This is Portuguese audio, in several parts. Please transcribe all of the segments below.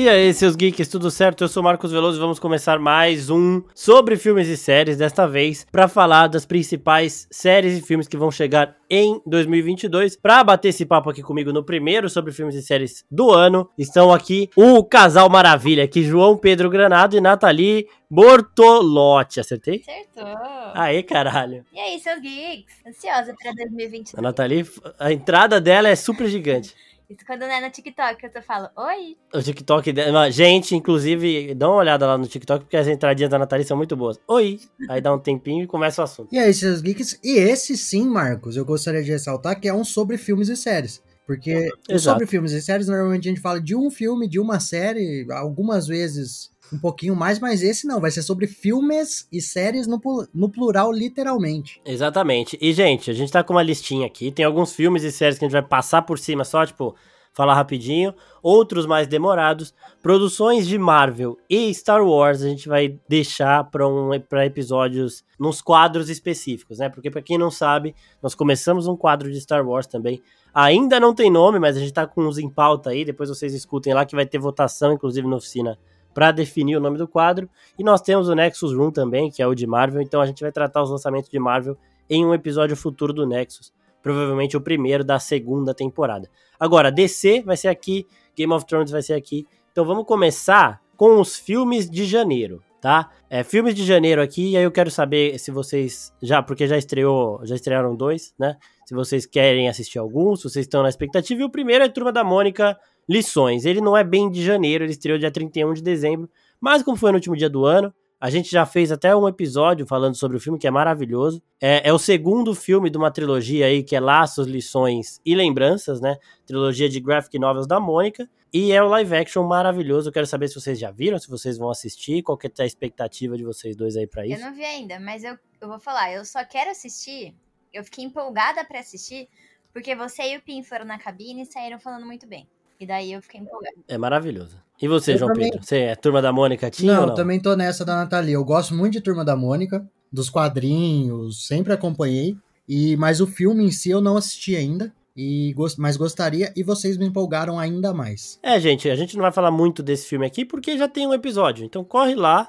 E aí, seus geeks, tudo certo? Eu sou Marcos Veloso e vamos começar mais um sobre filmes e séries, desta vez para falar das principais séries e filmes que vão chegar em 2022. Para bater esse papo aqui comigo no primeiro sobre filmes e séries do ano, estão aqui o casal maravilha, aqui João Pedro Granado e Nathalie Bortolotti. Acertei? Acertou. Aê, caralho. E aí, seus geeks? Ansiosa pra 2022. A Nathalie, a entrada dela é super gigante. Isso quando não é no TikTok, eu falo, oi. O TikTok dela. Gente, inclusive, dá uma olhada lá no TikTok, porque as entradinhas da Nathalie são muito boas. Oi! Aí dá um tempinho e começa o assunto. E aí, seus geeks? E esse sim, Marcos, eu gostaria de ressaltar que é um sobre filmes e séries. Porque o Exato. sobre filmes e séries, normalmente a gente fala de um filme, de uma série, algumas vezes um pouquinho mais, mas esse não, vai ser sobre filmes e séries no, no plural, literalmente. Exatamente. E, gente, a gente tá com uma listinha aqui. Tem alguns filmes e séries que a gente vai passar por cima só, tipo, falar rapidinho. Outros mais demorados. Produções de Marvel e Star Wars a gente vai deixar para um, pra episódios nos quadros específicos, né? Porque, pra quem não sabe, nós começamos um quadro de Star Wars também. Ainda não tem nome, mas a gente tá com uns em pauta aí. Depois vocês escutem lá que vai ter votação, inclusive na oficina, para definir o nome do quadro. E nós temos o Nexus Room também, que é o de Marvel. Então a gente vai tratar os lançamentos de Marvel em um episódio futuro do Nexus. Provavelmente o primeiro da segunda temporada. Agora, DC vai ser aqui, Game of Thrones vai ser aqui. Então vamos começar com os filmes de janeiro, tá? É, filmes de janeiro aqui, e aí eu quero saber se vocês já, porque já estreou, já estrearam dois, né? Se vocês querem assistir algum, se vocês estão na expectativa. E o primeiro é Turma da Mônica Lições. Ele não é bem de janeiro, ele estreou dia 31 de dezembro, mas como foi no último dia do ano, a gente já fez até um episódio falando sobre o filme, que é maravilhoso. É, é o segundo filme de uma trilogia aí, que é Laços, Lições e Lembranças, né? Trilogia de graphic novels da Mônica. E é o live action maravilhoso. Eu quero saber se vocês já viram, se vocês vão assistir, qual que é a expectativa de vocês dois aí pra Eu isso. não vi ainda, mas eu, eu vou falar, eu só quero assistir. Eu fiquei empolgada pra assistir, porque você e o Pim foram na cabine e saíram falando muito bem. E daí eu fiquei empolgada. É maravilhoso. E você, Eu João também- Pedro? Você é turma da Mônica tinha não, ou não? também tô nessa da Nathalie. Eu gosto muito de Turma da Mônica, dos quadrinhos, sempre acompanhei. E Mas o filme em si eu não assisti ainda, e mas gostaria, e vocês me empolgaram ainda mais. É, gente, a gente não vai falar muito desse filme aqui porque já tem um episódio. Então corre lá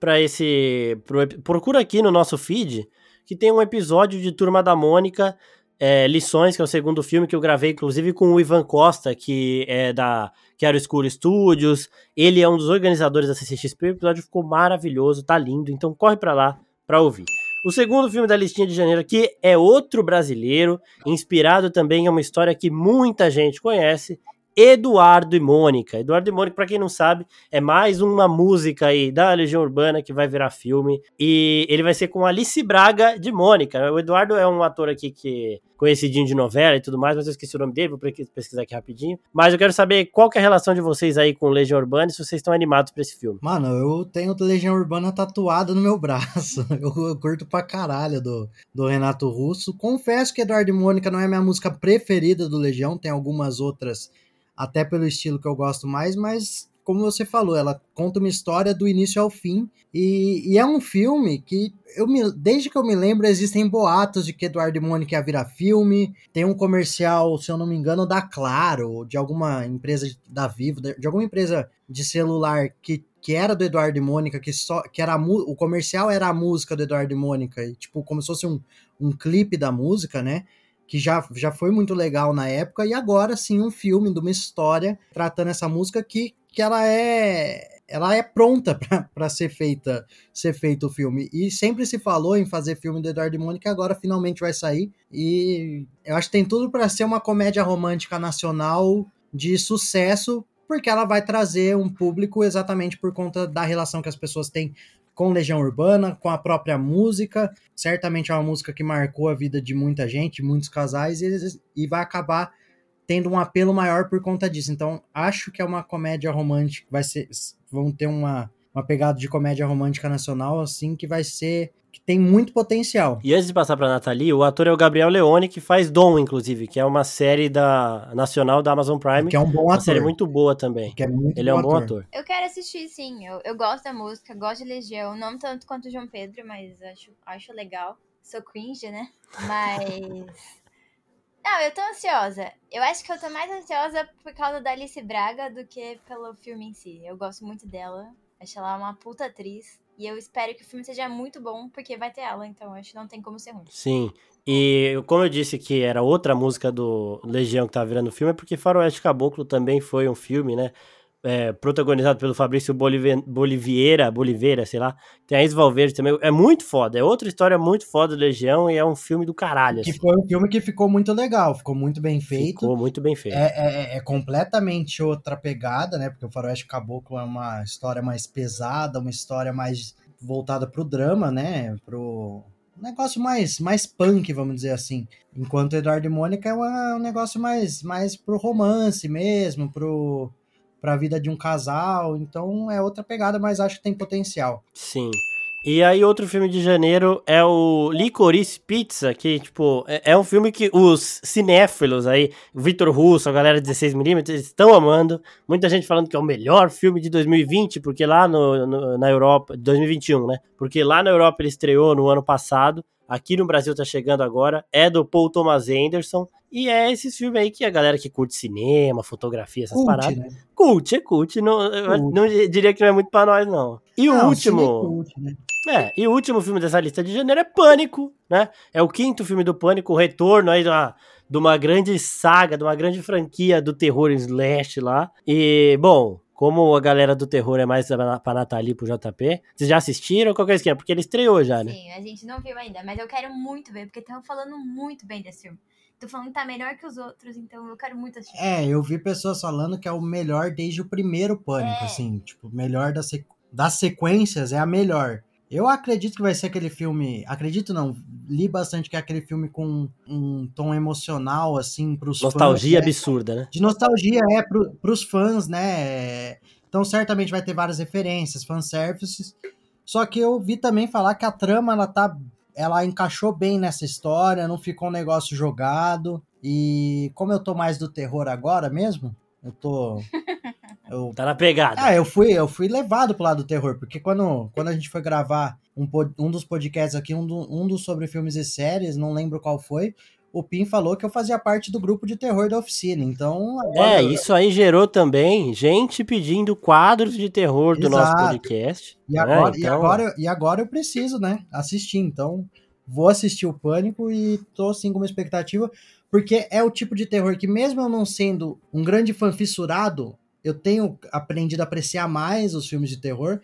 pra esse. pro procura aqui no nosso feed que tem um episódio de Turma da Mônica. É, Lições, que é o segundo filme que eu gravei, inclusive com o Ivan Costa, que é da Quero Escuro Studios. Ele é um dos organizadores da CCXP. O episódio ficou maravilhoso, tá lindo. Então corre pra lá pra ouvir. O segundo filme da listinha de janeiro aqui é outro brasileiro, inspirado também em uma história que muita gente conhece, Eduardo e Mônica. Eduardo e Mônica, pra quem não sabe, é mais uma música aí da Legião Urbana que vai virar filme. E ele vai ser com Alice Braga de Mônica. O Eduardo é um ator aqui que conhecidinho de novela e tudo mais, mas eu esqueci o nome dele, vou pesquisar aqui rapidinho. Mas eu quero saber qual que é a relação de vocês aí com Legião Urbana e se vocês estão animados pra esse filme. Mano, eu tenho Legião Urbana tatuado no meu braço. Eu, eu curto pra caralho do, do Renato Russo. Confesso que Eduardo e Mônica não é minha música preferida do Legião, tem algumas outras, até pelo estilo que eu gosto mais, mas como você falou, ela conta uma história do início ao fim. E, e é um filme que, eu me, desde que eu me lembro, existem boatos de que Eduardo e Mônica ia virar filme. Tem um comercial, se eu não me engano, da Claro, de alguma empresa da Vivo, de alguma empresa de celular que, que era do Eduardo e Mônica, que só que era o comercial era a música do Eduardo e Mônica, e, tipo, como se fosse um, um clipe da música, né? Que já, já foi muito legal na época, e agora sim um filme de uma história tratando essa música que, que ela é ela é pronta para ser feita ser feito o filme. E sempre se falou em fazer filme do Eduardo e Mônica, agora finalmente vai sair. E eu acho que tem tudo para ser uma comédia romântica nacional de sucesso, porque ela vai trazer um público exatamente por conta da relação que as pessoas têm com Legião Urbana, com a própria música. Certamente é uma música que marcou a vida de muita gente, muitos casais, e, e vai acabar tendo um apelo maior por conta disso. Então, acho que é uma comédia romântica, vai ser, vão ter uma, uma pegada de comédia romântica nacional, assim, que vai ser, que tem muito potencial. E antes de passar pra Nathalie, o ator é o Gabriel Leone, que faz Dom, inclusive, que é uma série da nacional da Amazon Prime. Que é um bom uma ator. série muito boa também. que é muito Ele é um bom ator. Eu quero assistir, sim. Eu, eu gosto da música, gosto de Legião. Não tanto quanto o João Pedro, mas acho, acho legal. Sou cringe, né? Mas. Não, eu tô ansiosa. Eu acho que eu tô mais ansiosa por causa da Alice Braga do que pelo filme em si. Eu gosto muito dela. Acho ela uma puta atriz. E eu espero que o filme seja muito bom, porque vai ter ela, então acho que não tem como ser ruim. Sim. E como eu disse que era outra música do Legião que tava virando filme, é porque Faroeste Caboclo também foi um filme, né? É, protagonizado pelo Fabrício Boliv Boliveira, Boliveira, sei lá. Tem a Valverde também. É muito foda. É outra história muito foda do Legião e é um filme do caralho. Que assim. foi um filme que ficou muito legal, ficou muito bem feito. Ficou muito bem feito. É, é, é completamente outra pegada, né? Porque o Faroeste Caboclo é uma história mais pesada, uma história mais voltada pro drama, né? Pro negócio mais, mais punk, vamos dizer assim. Enquanto Eduardo e Mônica é um negócio mais, mais pro romance mesmo, pro para a vida de um casal. Então é outra pegada, mas acho que tem potencial. Sim. E aí, outro filme de janeiro é o Licorice Pizza, que, tipo, é, é um filme que os cinéfilos aí, Vitor Russo, a galera 16mm, estão amando. Muita gente falando que é o melhor filme de 2020, porque lá no, no, na Europa, 2021, né? Porque lá na Europa ele estreou no ano passado, aqui no Brasil tá chegando agora, é do Paul Thomas Anderson, e é esses filmes aí que a galera que curte cinema, fotografia, essas cult, paradas. Né? Cult, é cult. Não, cult. não diria que não é muito pra nós, não. E não, o último. É, cult, né? é, e o último filme dessa lista de janeiro é Pânico, né? É o quinto filme do Pânico, o retorno aí de uma, de uma grande saga, de uma grande franquia do terror slash lá. E, bom, como a galera do terror é mais pra Nathalie e pro JP, vocês já assistiram? Qual que é esquema? Porque ele estreou já, né? Sim, a gente não viu ainda, mas eu quero muito ver, porque estão falando muito bem desse filme. Tô falando que tá melhor que os outros, então eu quero muito assistir. É, eu vi pessoas falando que é o melhor desde o primeiro Pânico, é. assim. Tipo, melhor das, sequ... das sequências é a melhor. Eu acredito que vai ser aquele filme. Acredito não, li bastante que é aquele filme com um tom emocional, assim, pros Nostalgia fãs, né? absurda, né? De nostalgia, é, pro, pros fãs, né? Então, certamente vai ter várias referências, fanservices. Só que eu vi também falar que a trama, ela tá ela encaixou bem nessa história, não ficou um negócio jogado. E como eu tô mais do terror agora mesmo, eu tô. Eu, tá na pegada. Ah, eu fui, eu fui levado pro lado do terror, porque quando, quando a gente foi gravar um, um dos podcasts aqui, um, do, um dos sobre filmes e séries, não lembro qual foi, o Pim falou que eu fazia parte do grupo de terror da oficina. Então. É, eu... isso aí gerou também gente pedindo quadros de terror do Exato. nosso podcast. E né? agora, então... e, agora, e agora eu preciso, né? Assistir. Então, vou assistir o Pânico e tô assim com uma expectativa, porque é o tipo de terror que, mesmo eu não sendo um grande fã fissurado, eu tenho aprendido a apreciar mais os filmes de terror.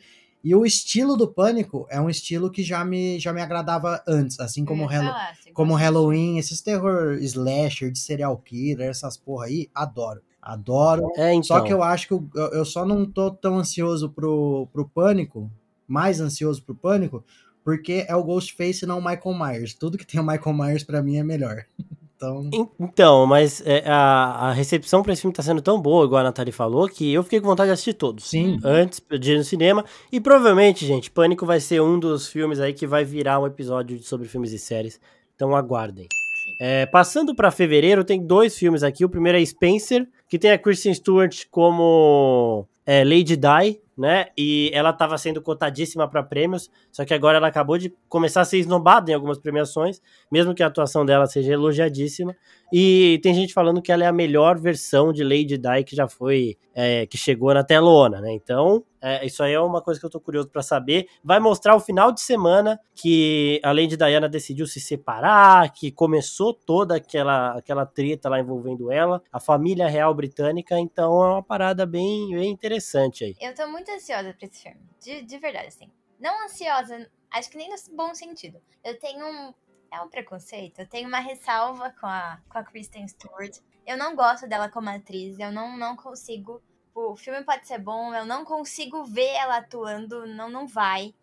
E o estilo do Pânico é um estilo que já me, já me agradava antes, assim como, Hello, como Halloween, esses terror slasher de serial killer, essas porra aí, adoro. Adoro. É, então. Só que eu acho que eu, eu só não tô tão ansioso pro, pro Pânico, mais ansioso pro Pânico, porque é o Ghostface e não o Michael Myers. Tudo que tem o Michael Myers para mim é melhor. Então, então mas é, a, a recepção para esse filme tá sendo tão boa, igual a Nathalie falou, que eu fiquei com vontade de assistir todos. Sim. Antes de ir no cinema. E provavelmente, gente, Pânico vai ser um dos filmes aí que vai virar um episódio sobre filmes e séries. Então aguardem. É, passando para fevereiro, tem dois filmes aqui. O primeiro é Spencer, que tem a Kristen Stewart como é, Lady Di, né? E ela estava sendo cotadíssima para prêmios, só que agora ela acabou de começar a ser esnobada em algumas premiações, mesmo que a atuação dela seja elogiadíssima. E tem gente falando que ela é a melhor versão de Lady Di que já foi, é, que chegou na telona, né? Então, é, isso aí é uma coisa que eu tô curioso para saber. Vai mostrar o final de semana que a Lady Diana decidiu se separar, que começou toda aquela, aquela treta lá envolvendo ela, a família real britânica. Então é uma parada bem, bem interessante aí. Eu tô muito ansiosa pra esse filme. De, de verdade, assim. Não ansiosa, acho que nem no bom sentido. Eu tenho um. É um preconceito. Eu tenho uma ressalva com a, com a Kristen Stewart. Eu não gosto dela como atriz. Eu não, não consigo o filme pode ser bom, eu não consigo ver ela atuando, não, não vai.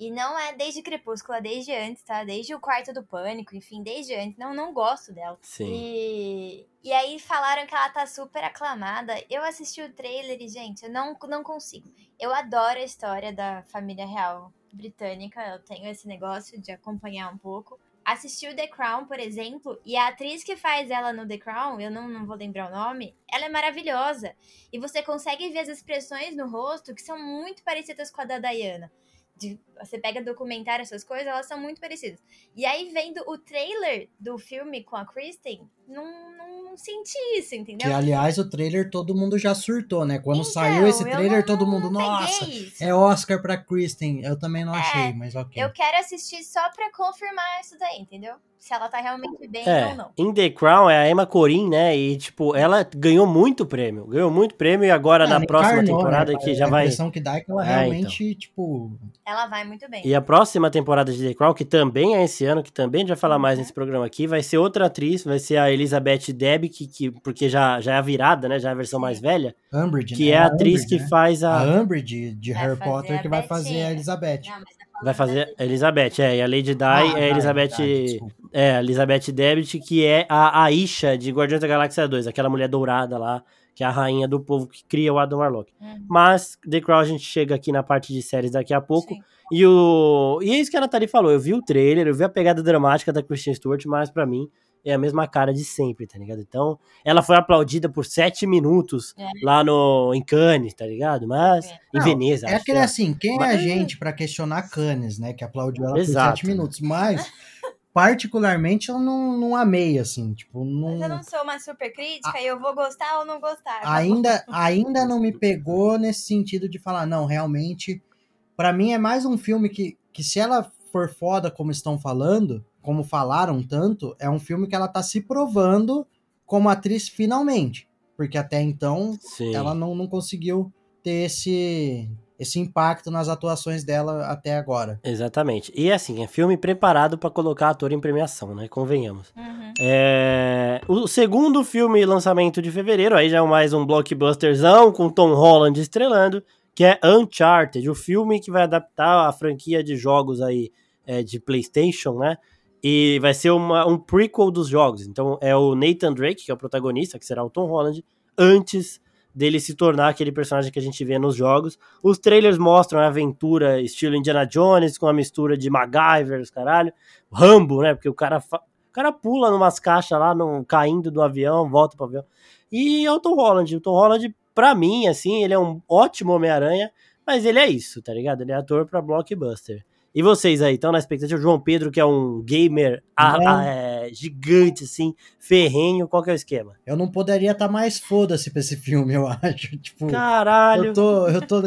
E não é desde Crepúsculo, é desde antes, tá? Desde o Quarto do Pânico, enfim, desde antes. Não, não gosto dela. Sim. E, e aí falaram que ela tá super aclamada. Eu assisti o trailer e, gente, eu não, não consigo. Eu adoro a história da família real britânica. Eu tenho esse negócio de acompanhar um pouco assistiu The Crown, por exemplo, e a atriz que faz ela no The Crown, eu não, não vou lembrar o nome, ela é maravilhosa. E você consegue ver as expressões no rosto que são muito parecidas com a da Diana. De você pega documentário, essas coisas, elas são muito parecidas. E aí, vendo o trailer do filme com a Kristen, não, não senti isso, entendeu? Que, aliás, o trailer todo mundo já surtou, né? Quando Então, saiu esse trailer, não- todo mundo, nossa, é Oscar pra Kristen. Eu também não É, achei, mas ok. Eu quero assistir só pra confirmar isso daí, entendeu? Se ela tá realmente bem ou É, não. em The Crown é a Emma Corrin, né? E, tipo, ela ganhou muito prêmio. Ganhou muito prêmio e agora na Ela próxima encarnou, temporada né? que já a vai. impressão que dá é que ela É, realmente, tipo... Ela vai muito bem. E a próxima temporada de The Crown, que também é esse ano, que também a gente vai falar mais Uhum. nesse programa aqui, vai ser outra atriz, vai ser a Elizabeth Debicki, que, que, porque já, já é a virada, né? Já é a versão mais velha, Umbridge, que né? é a atriz Umbridge, que né? faz A a. Umbridge de Vai Harry Potter a que vai fazer a. Elizabeth. Não, mas Vai fazer Elizabeth, é, e a Lady Di Ah, é a Elizabeth. verdade, desculpa. é, a Elizabeth Debicki, que é a Aisha de Guardiões da Galáxia 2, aquela mulher dourada lá, que é a rainha do povo que cria o Adam Warlock. Uhum. Mas The Crown a gente chega aqui na parte de séries daqui a pouco. Sim. E, o... e é isso que a Nathalie falou. Eu vi o trailer, eu vi a pegada dramática da Kristen Stewart, mas pra mim é a mesma cara de sempre, tá ligado? Então, ela foi aplaudida por sete minutos É. lá no em Cannes, tá ligado? Mas É. em Não, Veneza. É aquele né? assim, quem é Mas- a gente pra questionar Cannes, né? Que aplaudiu ela Exato. por sete minutos. Mas, particularmente, eu não, não amei, assim. Tipo, não, Mas eu não sou uma super crítica e eu vou gostar ou não gostar. ainda, ainda não me pegou nesse sentido de falar, não, realmente, pra mim é mais um filme que, que se ela for foda como estão falando, como falaram tanto, é um filme que ela tá se provando como atriz finalmente. Porque até então Sim. ela não, não conseguiu ter esse, esse impacto nas atuações dela até agora. Exatamente. E assim, é filme preparado pra colocar ator em premiação, né? Convenhamos. Uhum. É, O segundo filme lançamento de fevereiro, aí já é mais um blockbusterzão com Tom Holland estrelando, que é Uncharted, o filme que vai adaptar a franquia de jogos aí é, de PlayStation, né? E vai ser uma- um prequel dos jogos. Então é o Nathan Drake, que é o protagonista, que será o Tom Holland, antes dele se tornar aquele personagem que a gente vê nos jogos. Os trailers mostram a aventura estilo Indiana Jones, com a mistura de MacGyver, os caralho. Rambo, né? Porque o cara, o cara pula numas caixas lá, num, caindo do avião, volta pro avião. E é o Tom Holland. O Tom Holland, pra mim, assim, ele é um ótimo Homem-Aranha, mas ele é isso, tá ligado? Ele é ator pra blockbuster. E vocês aí, estão na expectativa? O João Pedro, que é um gamer a- a- é, gigante, assim, ferrenho, qual que é o esquema? Eu não poderia estar mais foda-se pra esse filme, eu acho. Tipo, Caralho! eu tô, eu tô,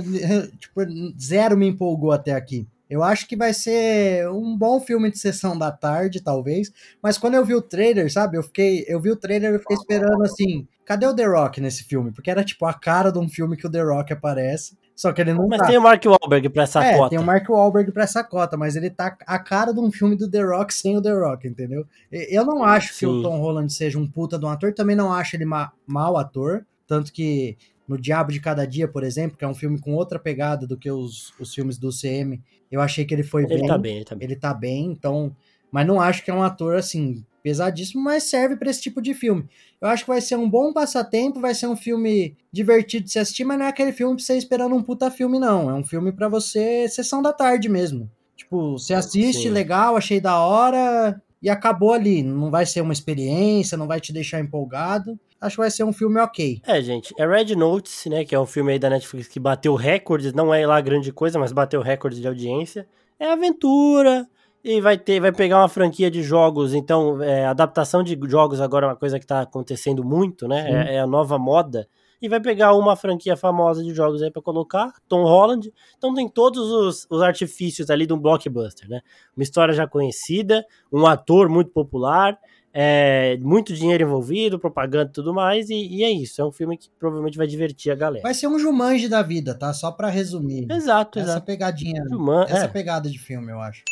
tipo, zero me empolgou até aqui. Eu acho que vai ser um bom filme de sessão da tarde, talvez. Mas quando eu vi o trailer, sabe? Eu fiquei, eu vi o trailer e fiquei esperando assim, cadê o The Rock nesse filme? Porque era tipo a cara de um filme que o The Rock aparece, só que ele não Mas tá. tem o Mark Wahlberg pra essa é, cota. tem o Mark Wahlberg pra essa cota, mas ele tá a cara de um filme do The Rock sem o The Rock, entendeu? Eu não acho que Sim. o Tom Holland seja um puta de um ator, também não acho ele ma mau ator, tanto que no Diabo de Cada Dia, por exemplo, que é um filme com outra pegada do que os, os filmes do CM, eu achei que ele foi Ele bem, tá bem, ele tá bem. ele tá bem, então, mas não acho que é um ator assim pesadíssimo, mas serve pra esse tipo de filme. Eu acho que vai ser um bom passatempo, vai ser um filme divertido de se assistir, mas não é aquele filme pra você esperando um puta filme não, é um filme pra você sessão da tarde mesmo. Tipo, você assiste, Sim. legal, achei da hora e acabou ali, não vai ser uma experiência, não vai te deixar empolgado. Acho que vai ser um filme ok. É, gente, é Red Notice, né, que é um filme aí da Netflix que bateu recordes, não é lá grande coisa, mas bateu recordes de audiência. É aventura, e vai ter, vai pegar uma franquia de jogos, então, é, adaptação de jogos agora é uma coisa que tá acontecendo muito, né, é, é a nova moda, e vai pegar uma franquia famosa de jogos aí pra colocar, Tom Holland, então tem todos os, os artifícios ali de um blockbuster, né, uma história já conhecida, um ator muito popular, é, muito dinheiro envolvido, propaganda e tudo mais, e, e é isso. É um filme que provavelmente vai divertir a galera. Vai ser um Jumanji da vida, tá? Só pra resumir. Exato, Essa exato. pegadinha, Juman- essa é. pegada de filme, eu acho.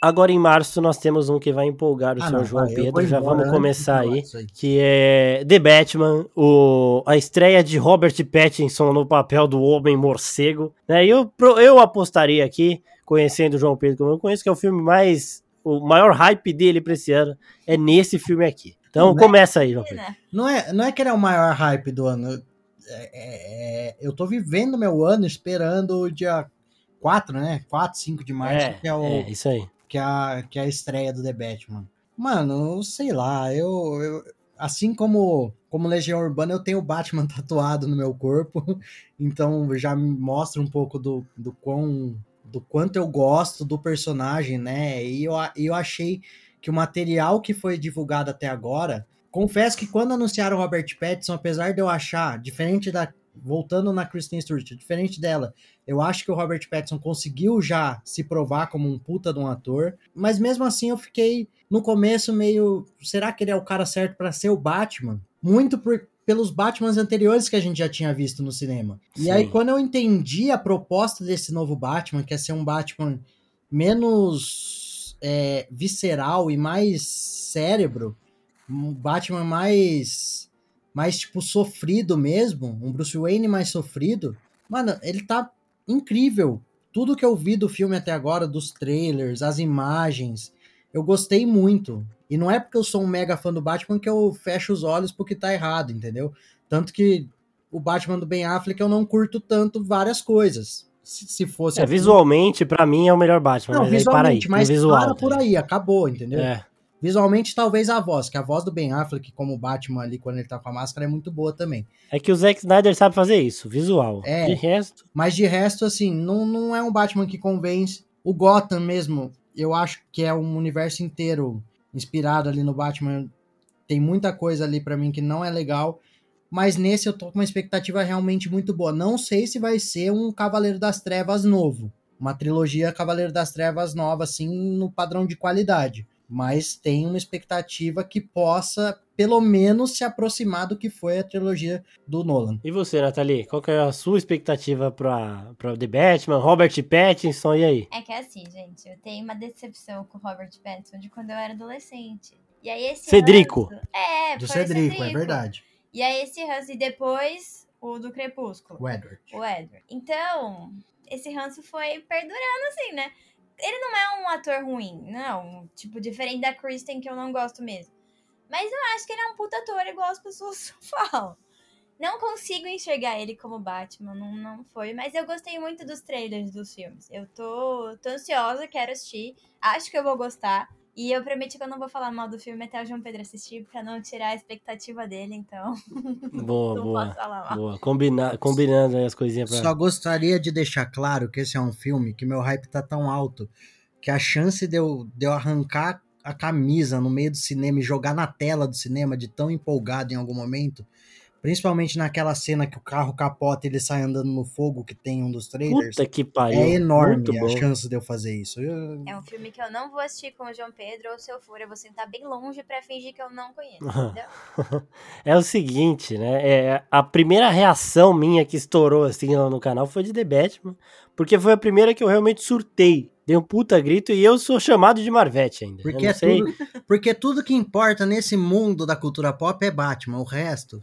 Agora em março nós temos um que vai empolgar o Ah, senhor não, João vai, Pedro. Já vamos de começar aí. aí. Que é The Batman, o, a estreia de Robert Pattinson no papel do Homem Morcego. Né? E eu, pro- eu apostaria aqui, conhecendo o João Pedro como eu conheço, que é o filme mais. O maior hype dele pra esse ano é nesse filme aqui. Então Né? começa aí, João Pedro. Né? Não é, não é que ele é o maior hype do ano. É- é- é- eu tô vivendo meu ano esperando o dia 4, né? 4, 5 de março, É, que, é o, é, isso aí. Que, é a, que é a estreia do The Batman. Mano, sei lá, eu. eu- assim como, como Legião Urbana, eu tenho o Batman tatuado no meu corpo, então já me mostra um pouco do, do quão do quanto eu gosto do personagem, né? E eu, eu achei que o material que foi divulgado até agora. Confesso que quando anunciaram o Robert Pattinson, apesar de eu achar, diferente da. Voltando na Kristen Stewart, diferente dela, eu acho que o Robert Pattinson conseguiu já se provar como um puta de um ator, mas mesmo assim eu fiquei no começo meio. Será que ele é o cara certo para ser o Batman? Muito por, pelos Batmans anteriores que a gente já tinha visto no cinema. Sim. E aí, quando eu entendi a proposta desse novo Batman, que é ser um Batman menos é, visceral e mais cérebro, um Batman mais, mais tipo sofrido mesmo, um Bruce Wayne mais sofrido, mano, ele tá incrível. Tudo que eu vi do filme até agora, dos trailers, as imagens, eu gostei muito. E não é porque eu sou um mega fã do Batman que eu fecho os olhos porque tá errado, entendeu? Tanto que o Batman do Ben Affleck eu não curto tanto várias coisas. Se, se fosse. É, assim... visualmente, para mim, é o melhor Batman. Não, mas visualmente, aí, mas visual, para por tá aí, acabou, entendeu? É. Visualmente, talvez a voz, que a voz do Ben Affleck, como Batman ali, quando ele tá com a máscara, é muito boa também. É que o Zack Snyder sabe fazer isso, visual. É, de resto. Mas de resto, assim, não, não é um Batman que convence. O Gotham mesmo, eu acho que é um universo inteiro inspirado ali no Batman. Tem muita coisa ali para mim que não é legal. Mas nesse eu tô com uma expectativa realmente muito boa. Não sei se vai ser um Cavaleiro das Trevas novo. Uma trilogia Cavaleiro das Trevas nova, assim, no padrão de qualidade. Mas tem uma expectativa que possa, pelo menos, se aproximar do que foi a trilogia do Nolan. E você, Nathalie? Qual que é a sua expectativa pra, pra The Batman, Robert Pattinson, e aí? É que é assim, gente, eu tenho uma decepção com o Robert Pattinson de quando eu era adolescente. E aí esse Cedrico. Ranço, é, do foi Cedrico, Cedrico, é verdade. E aí esse ranço, e depois o do Crepúsculo. O Edward. O Edward. Então, esse ranço foi perdurando assim, né? Ele não é um ator ruim, não. Tipo, diferente da Kristen, que eu não gosto mesmo. Mas eu acho que ele é um puta ator, igual as pessoas falam. Não consigo enxergar ele como Batman, não, não foi. Mas eu gostei muito dos trailers dos filmes. Eu tô, tô ansiosa, quero assistir. Acho que eu vou gostar. E eu prometi que eu não vou falar mal do filme até o João Pedro assistir, pra não tirar a expectativa dele, então. Boa, não boa. posso falar mal. Boa. Combina, combinando aí as coisinhas pra. Só gostaria de deixar claro que esse é um filme que meu hype tá tão alto que a chance de eu, de eu arrancar a camisa no meio do cinema e jogar na tela do cinema de tão empolgado em algum momento Principalmente naquela cena que o carro capota e ele sai andando no fogo, que tem um dos trailers. Puta que pariu. É enorme a chance de eu fazer isso. Eu- É um filme que eu não vou assistir com o João Pedro, ou se eu for, eu vou sentar bem longe pra fingir que eu não conheço, entendeu? É o seguinte, né? É, a primeira reação minha que estourou assim lá no canal foi de The Batman, porque foi a primeira que eu realmente surtei. Dei um puta grito e eu sou chamado de Marvete ainda. Porque, é sei. tudo, porque tudo que importa nesse mundo da cultura pop é Batman. O resto.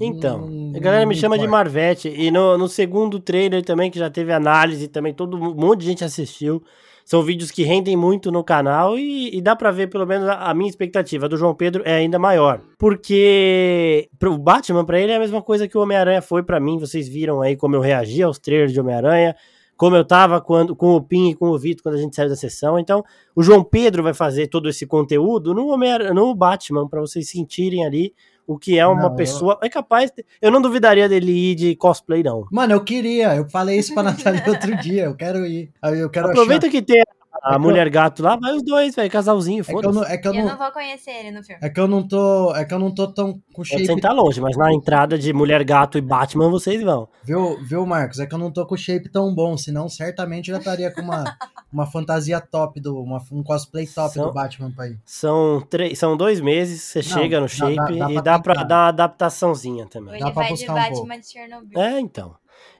Então, não- a galera me chama de. Marvete. E no, no segundo trailer também, que já teve análise, também todo um monte de gente assistiu. São vídeos que rendem muito no canal e, e dá pra ver, pelo menos, a, a minha expectativa. A do João Pedro é ainda maior. Porque pro Batman, pra ele, é a mesma coisa que o Homem-Aranha foi pra mim. Vocês viram aí como eu reagi aos trailers de Homem-Aranha. Como eu tava quando, com o Pin e com o Vitor quando a gente saiu da sessão. Então, o João Pedro vai fazer todo esse conteúdo no, no Batman, pra vocês sentirem ali o que é uma Não, eu- pessoa. É capaz. Eu não duvidaria dele ir de cosplay, não. Mano, eu queria. Eu falei isso pra Natália outro dia. Eu quero ir. Eu quero Aproveita achar. que tem a É mulher gato lá, vai os dois, velho, casalzinho, É que eu foda-se. não, é que eu Eu não, não vou conhecer ele no filme. é que eu não tô, é que eu não tô tão com Pode shape sentar longe, mas na entrada de mulher gato e Batman vocês vão. Viu, viu, Marcos? É que eu não tô com o shape tão bom, senão certamente eu já estaria com uma, uma fantasia top, do, uma, um cosplay top São- do Batman pra ir. São, três, são dois meses, você Não, chega no dá- shape dá- dá e pra dá pra tentar. dar uma adaptaçãozinha também. Ou Dá ele pra vai de buscar um Batman de Chernobyl. É, então.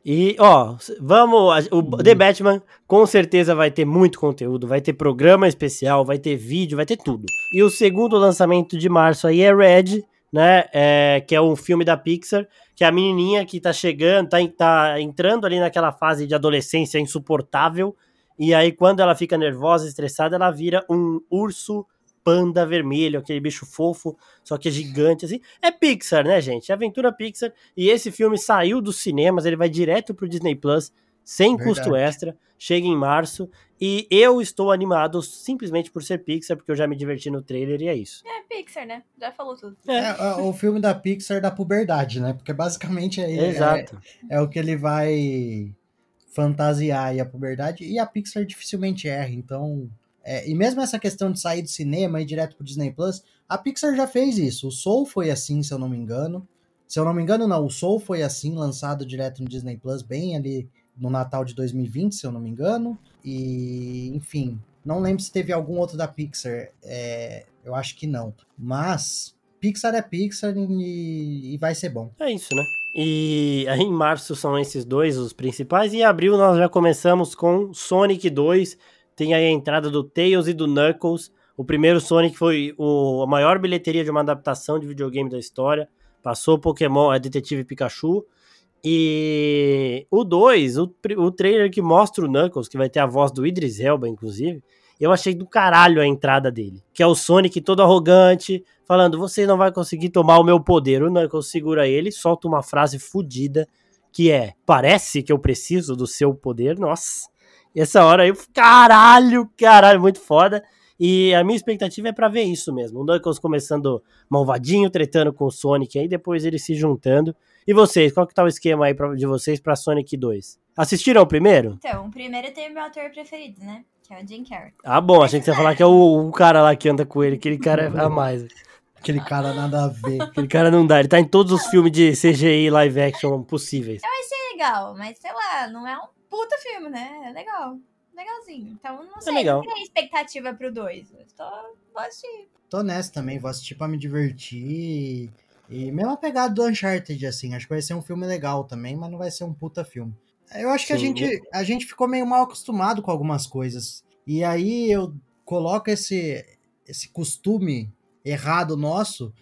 E, ó, vamos. O. The Batman com certeza vai ter muito conteúdo, vai ter programa especial, vai ter vídeo, vai ter tudo. E o segundo lançamento de março aí é Red, né? é, que é um filme da Pixar, que é a menininha que tá chegando, tá, tá entrando ali naquela fase de adolescência insuportável. E aí, quando ela fica nervosa, estressada, ela vira um urso panda vermelho, aquele bicho fofo, só que é gigante, assim. É Pixar, né, gente? É aventura Pixar. E esse filme saiu dos cinemas, ele vai direto pro Disney Plus, sem custo Verdade. extra, chega em março. E eu estou animado simplesmente por ser Pixar, porque eu já me diverti no trailer e é isso. É Pixar, né? Já falou tudo. É, É, é o filme da Pixar da puberdade, né? Porque basicamente é, é, exato. é o que ele vai fantasiar e a puberdade, e a Pixar dificilmente erra, então... É, e mesmo essa questão de sair do cinema e ir direto pro Disney Plus, a Pixar já fez isso. O Soul foi assim, se eu não me engano. Se eu não me engano, não. O Soul foi assim, lançado direto no Disney Plus, bem ali no Natal de 2020, se eu não me engano. E, enfim, não lembro se teve algum outro da Pixar. É, eu acho que não. Mas Pixar é Pixar e, e, vai ser bom. É isso, né? E aí em março são esses dois os principais. E em abril nós já começamos com Sonic 2. Tem aí a entrada do Tails e do Knuckles. O primeiro Sonic foi o, a maior bilheteria de uma adaptação de videogame da história. Passou Pokémon, a Detetive Pikachu. E o 2, o, o trailer que mostra o Knuckles, que vai ter a voz do Idris Elba, inclusive, eu achei do caralho a entrada dele. Que é o Sonic todo arrogante, falando: Você não vai conseguir tomar o meu poder. O Knuckles segura ele, solta uma frase fodida, que é: Parece que eu preciso do seu poder. Nossa. E essa hora aí, caralho, caralho, muito foda. E a minha expectativa é para ver isso mesmo. O Knuckles começando malvadinho, tretando com o Sonic, aí depois eles se juntando. E vocês, qual que tá o esquema aí pra, de vocês para Sonic 2? Assistiram o primeiro? Então, o primeiro tem o meu ator preferido, né? Que é o Jim Carrey. Ah, bom, achei que você ia falar que é o, o cara lá que anda com ele, aquele cara é a mais. Aquele cara nada a ver. Aquele cara não dá, ele tá em todos os filmes de CGI live action possíveis. Eu achei legal, mas sei lá, não é um puta filme, né? É legal legalzinho. Então, não é sei, é legal. não tem expectativa pro 2. Tô, vou assistir. Tô nessa também, vou assistir pra me divertir. E mesma pegada do Uncharted, assim. Acho que vai ser um filme legal também, mas não vai ser um puta filme. Eu acho que a gente, a gente ficou meio mal acostumado com algumas coisas. E aí eu coloco esse, esse costume errado nosso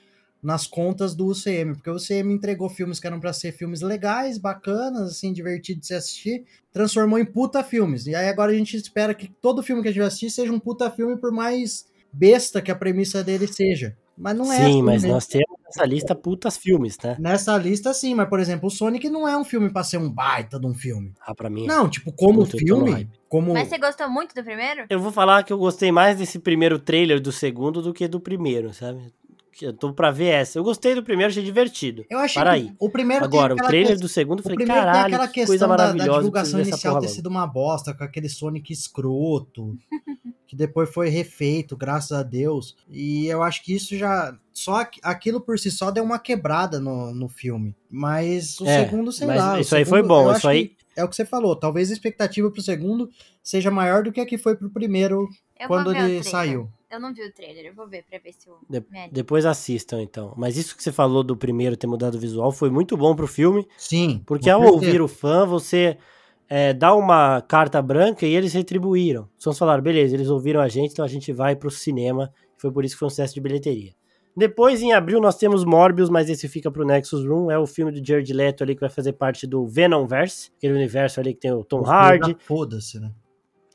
nas contas do UCM, porque o UCM entregou filmes que eram para ser filmes legais, bacanas, assim, divertidos de se assistir, transformou em puta filmes. E aí agora a gente espera que todo filme que a gente vai assistir seja um puta filme, por mais besta que a premissa dele seja. Mas não é Sim, assim, mas né? nós temos nessa lista putas filmes, né? Nessa lista sim, mas por exemplo, o Sonic não é um filme para ser um baita de um filme. Ah, para mim. Não, tipo, como filme, como Mas você gostou muito do primeiro? Eu vou falar que eu gostei mais desse primeiro trailer do segundo do que do primeiro, sabe? Eu tô pra ver essa. Eu gostei do primeiro, achei divertido. Eu achei Para aí. o primeiro Agora, o trailer do segundo, falei, caralho, aquela que coisa maravilhosa. Da, da divulgação inicial ter sido uma bosta, com aquele Sonic escroto, que depois foi refeito, graças a Deus. E eu acho que isso já... Só aquilo por si só deu uma quebrada no, no filme. Mas o é, segundo, sei lá. Isso segundo, aí foi bom, isso aí... É o que você falou. Talvez a expectativa pro segundo seja maior do que a que foi pro primeiro eu quando ele saiu. Eu não vi o trailer, eu vou ver pra ver se o. De depois assistam, então. Mas isso que você falou do primeiro ter mudado o visual foi muito bom pro filme. Sim. Porque ao ouvir o fã, você é, dá uma carta branca e eles retribuíram. Só falaram, beleza, eles ouviram a gente, então a gente vai pro cinema. Foi por isso que foi um sucesso de bilheteria. Depois, em abril, nós temos Morbius, mas esse fica pro Nexus Room. É o filme do Jared Leto ali que vai fazer parte do Venomverse, aquele universo ali que tem o Tom Hardy. Foda-se, né?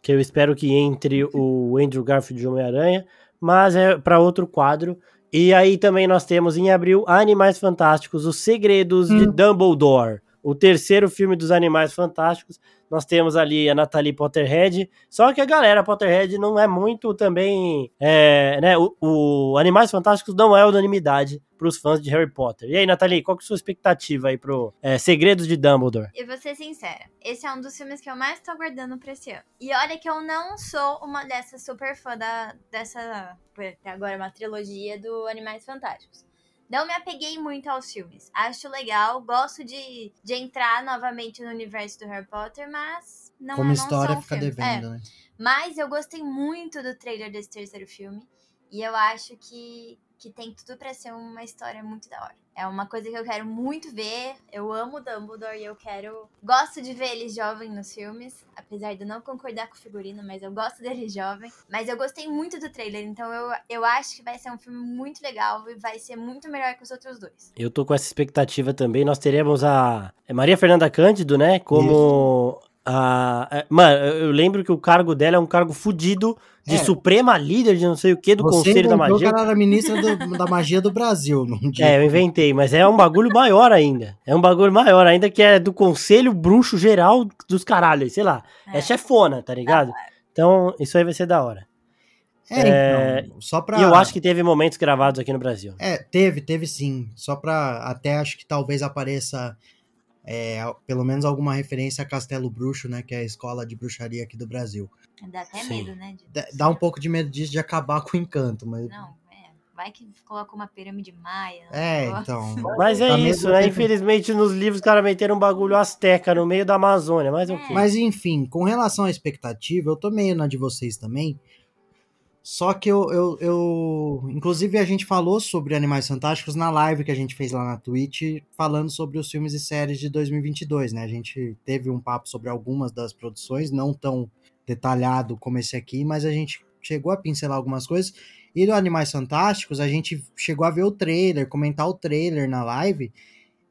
Que eu espero que entre o Andrew Garfield de Homem-Aranha, mas é para outro quadro. E aí também nós temos em abril Animais Fantásticos, Os Segredos hum. de Dumbledore, o terceiro filme dos Animais Fantásticos. Nós temos ali a Natalie Potterhead, só que a galera Potterhead não é muito também, é, né, o, o Animais Fantásticos não é unanimidade para os fãs de Harry Potter. E aí, Nathalie, qual que é a sua expectativa aí pro é, Segredos de Dumbledore? Eu vou ser sincera, esse é um dos filmes que eu mais tô aguardando pra esse ano. E olha que eu não sou uma dessas super fã da, dessa, até agora, uma trilogia do Animais Fantásticos. Não me apeguei muito aos filmes. Acho legal, gosto de, de entrar novamente no universo do Harry Potter, mas não Como não história fica filme. devendo, é. né? Mas eu gostei muito do trailer desse terceiro filme. E eu acho que, que tem tudo para ser uma história muito da hora. É uma coisa que eu quero muito ver. Eu amo Dumbledore e eu quero. Gosto de ver ele jovem nos filmes. Apesar de eu não concordar com o figurino, mas eu gosto dele jovem. Mas eu gostei muito do trailer, então eu, eu acho que vai ser um filme muito legal e vai ser muito melhor que os outros dois. Eu tô com essa expectativa também. Nós teremos a é Maria Fernanda Cândido, né? Como ah, é, mano, eu lembro que o cargo dela é um cargo fudido de é. suprema líder de não sei o que do Você Conselho da Magia. Que ela era ministra do, da magia do Brasil. É, eu inventei, mas é um bagulho maior ainda. É um bagulho maior ainda que é do Conselho Bruxo Geral dos caralhos, sei lá. É, é chefona, tá ligado? Então, isso aí vai ser da hora. É, é então, só pra... E eu acho que teve momentos gravados aqui no Brasil. É, teve, teve sim. Só pra até acho que talvez apareça é, pelo menos alguma referência a Castelo Bruxo, né? Que é a escola de bruxaria aqui do Brasil. Dá até Sim. medo, né? de- Dá- Dá um pouco de medo disso de acabar com o encanto, mas. Não, é. Vai que coloca uma pirâmide maia. É, negócio. então. Mas é Tá isso, né? tempo- Infelizmente nos livros os caras meteram um bagulho azteca no meio da Amazônia, mas é o quê? Mas enfim, com relação à expectativa, eu tô meio na de vocês também. Só que eu, eu, eu- Inclusive, a gente falou sobre Animais Fantásticos na live que a gente fez lá na Twitch, falando sobre os filmes e séries de 2022, né? A gente teve um papo sobre algumas das produções, não tão detalhado como esse aqui, mas a gente chegou a pincelar algumas coisas. E do Animais Fantásticos, a gente chegou a ver o trailer, comentar o trailer na live.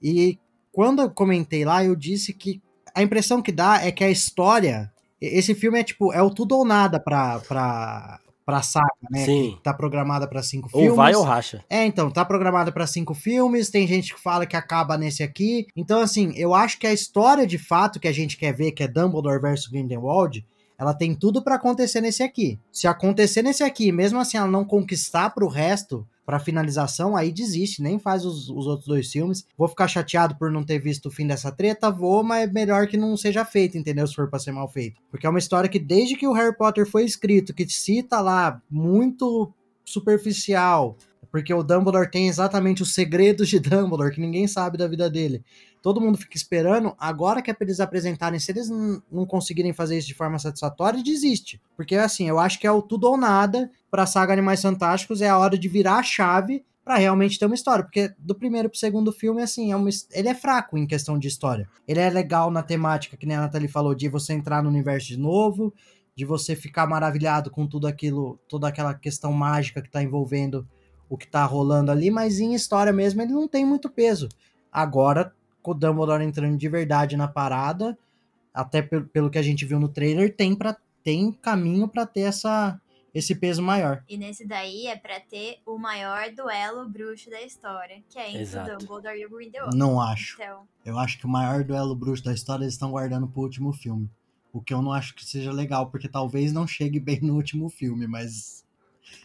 E quando eu comentei lá, eu disse que a impressão que dá é que a história. Esse filme é tipo, é o tudo ou nada pra, pra, pra saga, né? Sim. Que tá programada pra cinco Ou filmes. vai ou racha. É, então, tá programada pra cinco filmes, tem gente que fala que acaba nesse aqui. Então, assim, eu acho que a história de fato que a gente quer ver, que é Dumbledore versus Grindelwald, ela tem tudo pra acontecer nesse aqui. Se acontecer nesse aqui, mesmo assim ela não conquistar pro resto, pra finalização, aí desiste, nem faz os, os outros dois filmes. Vou ficar chateado por não ter visto o fim dessa treta, vou, mas é melhor que não seja feito, entendeu? Se for pra ser mal feito. Porque é uma história que desde que o Harry Potter foi escrito, que cita lá muito superficial, porque o Dumbledore tem exatamente os segredos de Dumbledore, que ninguém sabe da vida dele. Todo mundo fica esperando, agora que é pra eles apresentarem, se eles não conseguirem fazer isso de forma satisfatória, desiste. Porque assim, eu acho que é o tudo ou nada pra saga Animais Fantásticos, é a hora de virar a chave pra realmente ter uma história, porque do primeiro pro segundo filme, assim, é uma, ele é fraco em questão de história. Ele é legal na temática, que nem a Nathalie falou, de você entrar no universo de novo, de você ficar maravilhado com tudo aquilo, toda aquela questão mágica que tá envolvendo o que tá rolando ali, mas em história mesmo ele não tem muito peso. Agora, com o Dumbledore entrando de verdade na parada, até pe- pelo que a gente viu no trailer, tem, pra, tem caminho pra ter essa, esse peso maior. E nesse daí é pra ter o maior duelo bruxo da história, que é entre Exato. o Dumbledore e o Grindelwald. Não acho. Então, Eu acho que o maior duelo bruxo da história eles estão guardando pro último filme. O que eu não acho que seja legal, porque talvez não chegue bem no último filme, mas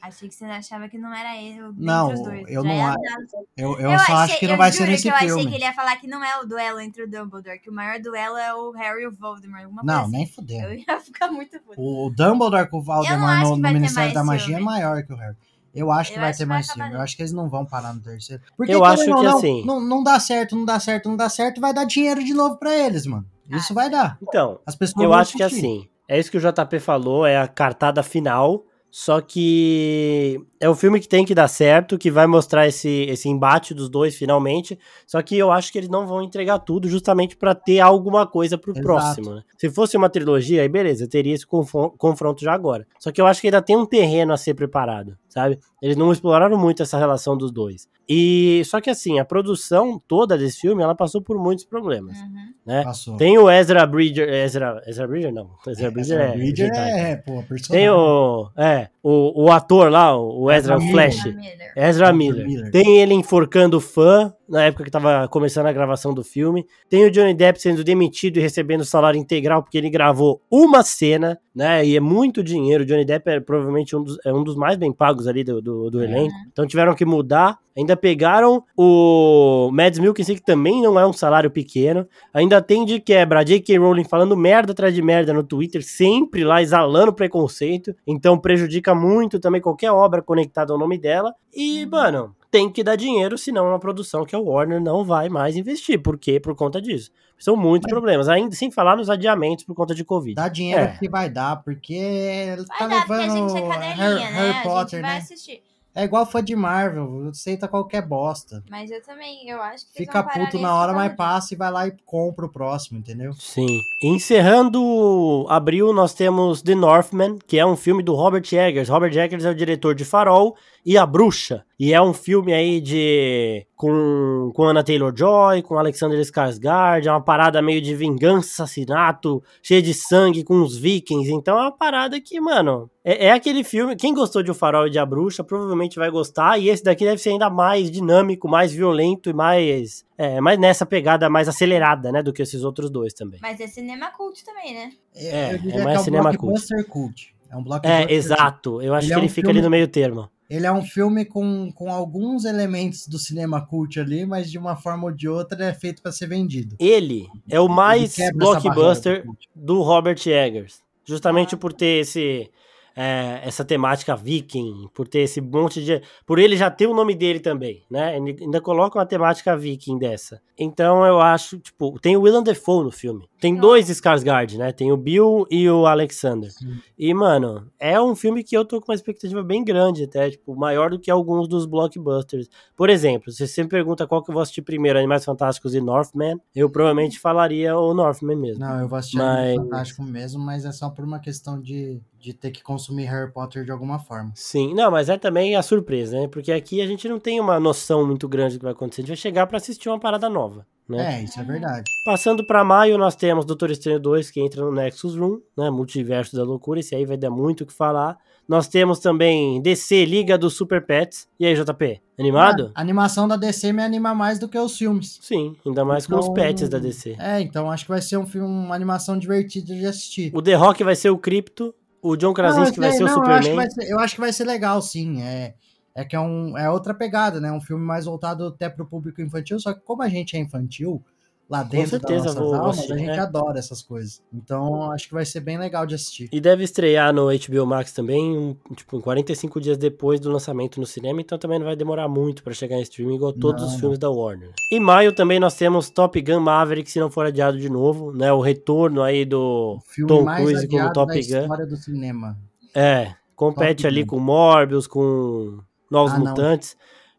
achei que você achava que não era ele Não, entre os dois. eu Já não ia acho. dar- eu, eu, só acho que não eu vai ser nesse que eu filme. achei que ele ia falar que não é o duelo entre o Dumbledore, que o maior duelo é o Harry e o Voldemort, alguma Não, coisa assim. nem fudeu. Eu ia ficar muito puta. O Dumbledore com o Eu Valdemar não acho no, que no vai ter Ministério mais da Magia filme. é maior que o Harry. Eu acho que Eu vai acho ter que vai mais acabar filme. Eu nele. acho que eles não vão parar no terceiro. Porque, Eu acho ou que não, assim- Não, não dá certo, não dá certo, não dá certo, vai dar dinheiro de novo pra eles, mano. Isso Ah, vai dar. Então, As pessoas eu acho que assistir. assim, é isso que o JP falou, é a cartada final. Só que é o filme que tem que dar certo, que vai mostrar esse, esse embate dos dois finalmente. Só que eu acho que eles não vão entregar tudo justamente pra ter alguma coisa pro Exato. próximo. né? Se fosse uma trilogia, aí beleza, teria esse confron- confronto já agora. Só que eu acho que ainda tem um terreno a ser preparado, sabe? Eles não exploraram muito essa relação dos dois. E só que assim, a produção toda desse filme, ela passou por muitos problemas, Uhum. né? Passou. Tem o Ezra Bridger, Ezra, Ezra Bridger não, Ezra Bridger Ezra é, Bridger Jedi. é, pô, personagem. Tem o, é, o, o ator lá, o Ezra, Ezra Miller. Flash, Ezra Miller. Ezra Miller. Miller. Tem ele enforcando fã na época que tava começando a gravação do filme. Tem o Johnny Depp sendo demitido e recebendo salário integral porque ele gravou uma cena, né? E é muito dinheiro. O Johnny Depp é provavelmente um dos, é um dos mais bem pagos ali do, do, do É. elenco. Então tiveram que mudar. Ainda pegaram o Mads Mikkelsen, que também não é um salário pequeno. Ainda tem de quebra a J.K. Rowling falando merda atrás de merda no Twitter, sempre lá exalando preconceito. Então prejudica muito também qualquer obra conectada ao nome dela. E, mano, tem que dar dinheiro, senão é uma produção que a Warner não vai mais investir. Por quê? Por conta disso. São muitos problemas. Ainda sem falar nos adiamentos por conta de Covid. Dá dinheiro É. que vai dar, porque ele Vai tá dar, porque a levando gente é cadelinha, Harry, né? Harry a Potter, gente vai né? assistir. É igual fã de Marvel, aceita qualquer bosta. Mas eu também, eu acho que Fica puto na hora, mas passa e vai lá e compra o próximo, entendeu? Sim. Encerrando abril, nós temos The Northman, que é um filme do Robert Eggers. Robert Eggers é o diretor de Farol e A Bruxa. E é um filme aí de. com, com Anna Taylor-Joy, com Alexander Skarsgård. É uma parada meio de vingança, assassinato, cheia de sangue com os vikings. Então é uma parada que, mano. É, é aquele filme. Quem gostou de O Farol e de A Bruxa provavelmente vai gostar. E esse daqui deve ser ainda mais dinâmico, mais violento e mais. É, mais nessa pegada mais acelerada, né? Do que esses outros dois também. Mas é cinema cult também, né? É, é diria mais é um cinema blockbuster cult. É um É, blockbuster exato. Eu acho Ele que é ele um fica filme- ali no meio termo. Ele é um filme com, com alguns elementos do cinema cult ali, mas de uma forma ou de outra é feito para ser vendido. Ele é o mais blockbuster do Robert Eggers. Justamente Ah. por ter esse é, essa temática viking, por ter esse monte de. Por ele já ter o nome dele também, né? Ele ainda coloca uma temática viking dessa. Então eu acho, tipo, tem o Willem Dafoe no filme. Tem Nossa. dois Skarsgård, né? Tem o Bill e o Alexander. E, mano, é um filme que eu tô com uma expectativa bem grande, até, tipo, maior do que alguns dos blockbusters. Por exemplo, se você me pergunta qual que eu vou assistir primeiro, Animais Fantásticos e Northman, eu provavelmente falaria o Northman mesmo. Não, eu vou assistir Mas- Animal Fantástico mesmo, mas é só por uma questão de, de ter que consumir Harry Potter de alguma forma. Sim, não, mas é também a surpresa, né? Porque aqui a gente não tem uma noção muito grande do que vai acontecer. A gente vai chegar pra assistir uma parada nova, né? É, isso é verdade. Passando pra maio, nós temos Doutor Estranho 2, que entra no Nexus Room, né? Multiverso da loucura, esse aí vai dar muito o que falar. Nós temos também DC Liga dos Super Pets. E aí, JP? Animado? A animação da DC me anima mais do que os filmes. Sim, ainda mais com os Então, pets da DC. É, então acho que vai ser um filme, uma animação divertida de assistir. O The Rock vai ser o Crypto, o John Krasinski Não, vai eu ser sei, o não, eu acho, que Superman. vai ser, eu acho que vai ser legal, sim. É, é que é, um, é outra pegada, né? Um filme mais voltado até pro público infantil, só que como a gente é infantil, lá dentro certeza, das nossas vou- almas, a gente é. adora essas coisas. Então acho que vai ser bem legal de assistir. E deve estrear no HBO Max também, um, tipo, em 45 dias depois do lançamento no cinema, então também não vai demorar muito pra chegar em streaming, igual todos Não, os não. filmes da Warner. Em maio também nós temos Top Gun Maverick, se não for adiado de novo, né? O retorno aí do Tom Cruise como adiado Top da Gun. história do cinema. É, compete Top ali Gun. com Morbius, com Novos Ah, não.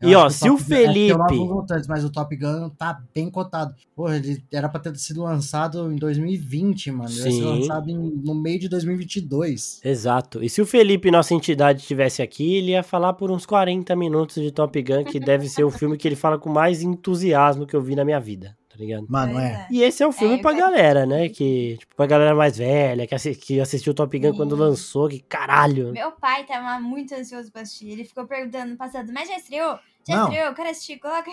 Eu E ó, se o Gun- é Felipe. Novos Mutantes, mas o Top Gun tá bem cotado. Porra, ele era pra ter sido lançado em 2020, mano. Ele vai ser Sim. lançado em- no meio de 2022. Exato. E se o Felipe, nossa entidade, estivesse aqui, ele ia falar por uns 40 minutos de Top Gun, que deve ser o filme que ele fala com mais entusiasmo que eu vi na minha vida, tá ligado? Mano, Pois é. E esse é o filme É, pra vai- galera, né? Que, tipo, pra galera mais velha, que, assi- que assistiu Top Gun quando Sim. lançou, que caralho. Meu pai tava muito ansioso pra assistir. Ele ficou perguntando no passado, mas já estreou? Já Não. estreou? Eu quero assistir, coloca.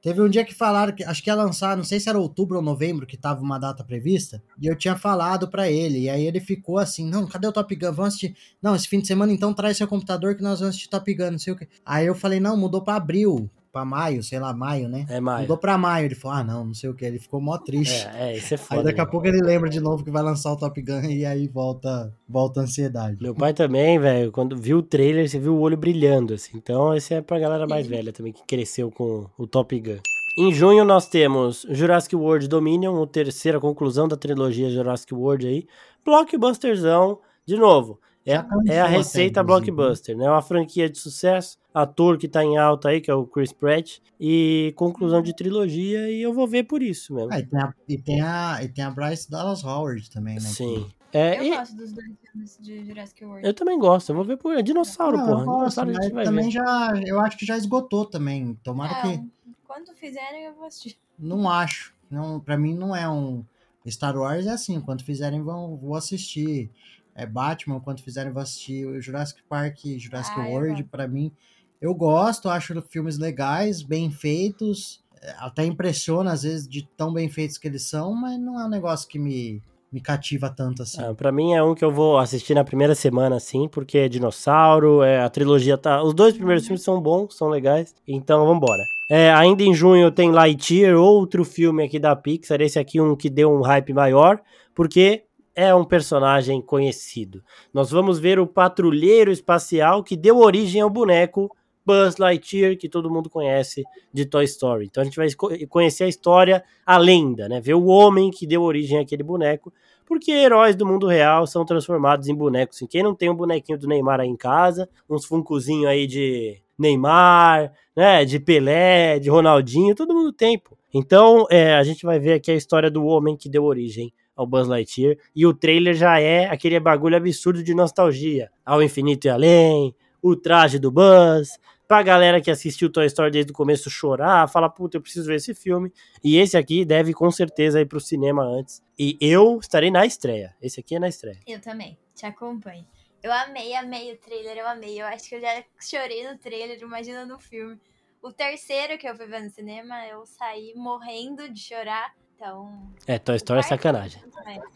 Teve um dia que falaram que acho que ia lançar, não sei se era outubro ou novembro, que tava uma data prevista, e eu tinha falado pra ele, e aí ele ficou assim: "Não, cadê o Top Gun? Vamos assistir. Não, esse fim de semana então traz seu computador que nós vamos assistir Top Gun, não sei o quê". Aí eu falei: "Não, mudou pra abril, pra maio, sei lá, maio, né?" É maio. Mudou pra maio, ele falou: "Ah, não, não sei o que". Ele ficou mó triste. É, é, isso é Aí foda. daqui a né? pouco ele lembra de novo que vai lançar o Top Gun e aí volta, volta a ansiedade. Meu pai também, velho, quando viu o trailer, você viu o olho brilhando, assim. Então, esse é pra galera mais velha também, que cresceu com o Top Gun. Em junho nós temos Jurassic World Dominion, a terceira conclusão da trilogia Jurassic World aí. Blockbusterzão, de novo. É, é a receita inclusive, blockbuster, né? Uma franquia de sucesso, ator que tá em alta aí, que é o Chris Pratt, e conclusão de trilogia, e eu vou ver por isso mesmo. Ah, e, tem a, e, tem a, e tem a Bryce Dallas Howard também, né? Sim. que- É, Eu e- gosto dos dois filmes de Jurassic World. eu também gosto, eu vou ver por. É dinossauro, Não, porra. eu gosto, dinossauro mas gente vai também ver. já, eu acho que já esgotou também. Tomara que Não, quando fizerem, eu vou assistir. não acho. Não, para mim não é um Star Wars é assim, quando fizerem vão vou assistir. É Batman, quando fizerem vou assistir o Jurassic Park, Jurassic Ah, World, pra mim eu gosto, acho filmes legais, bem feitos, até impressiona às vezes de tão bem feitos que eles são, mas não é um negócio que me me cativa tanto assim. Ah, pra mim é um que eu vou assistir na primeira semana, assim, porque é dinossauro, é, a trilogia tá. Os dois primeiros filmes são bons, são legais, então vambora. É, ainda em junho tem Lightyear, outro filme aqui da Pixar, esse aqui um que deu um hype maior, porque é um personagem conhecido. Nós vamos ver o patrulheiro espacial que deu origem ao boneco Buzz Lightyear, que todo mundo conhece de Toy Story. Então a gente vai conhecer a história, a lenda, né? Ver o homem que deu origem àquele boneco, porque heróis do mundo real são transformados em bonecos. Quem não tem um bonequinho do Neymar aí em casa, uns funcozinho aí de Neymar, né? De Pelé, de Ronaldinho, todo mundo tem, pô. Então é, a gente vai ver aqui a história do homem que deu origem ao Buzz Lightyear. E o trailer já é aquele bagulho absurdo de nostalgia. Ao infinito e além, o traje do Buzz. Pra galera que assistiu Toy Story desde o começo chorar, falar, puta, eu preciso ver esse filme. E esse aqui deve com certeza ir pro cinema antes. E eu estarei na estreia. Esse aqui é na estreia. Eu também, te acompanho. Eu amei, amei o trailer, eu amei. Eu acho que eu já chorei no trailer, imagina no filme. O terceiro que eu fui ver no cinema, eu saí morrendo de chorar. Então. É, Toy Story é sacanagem.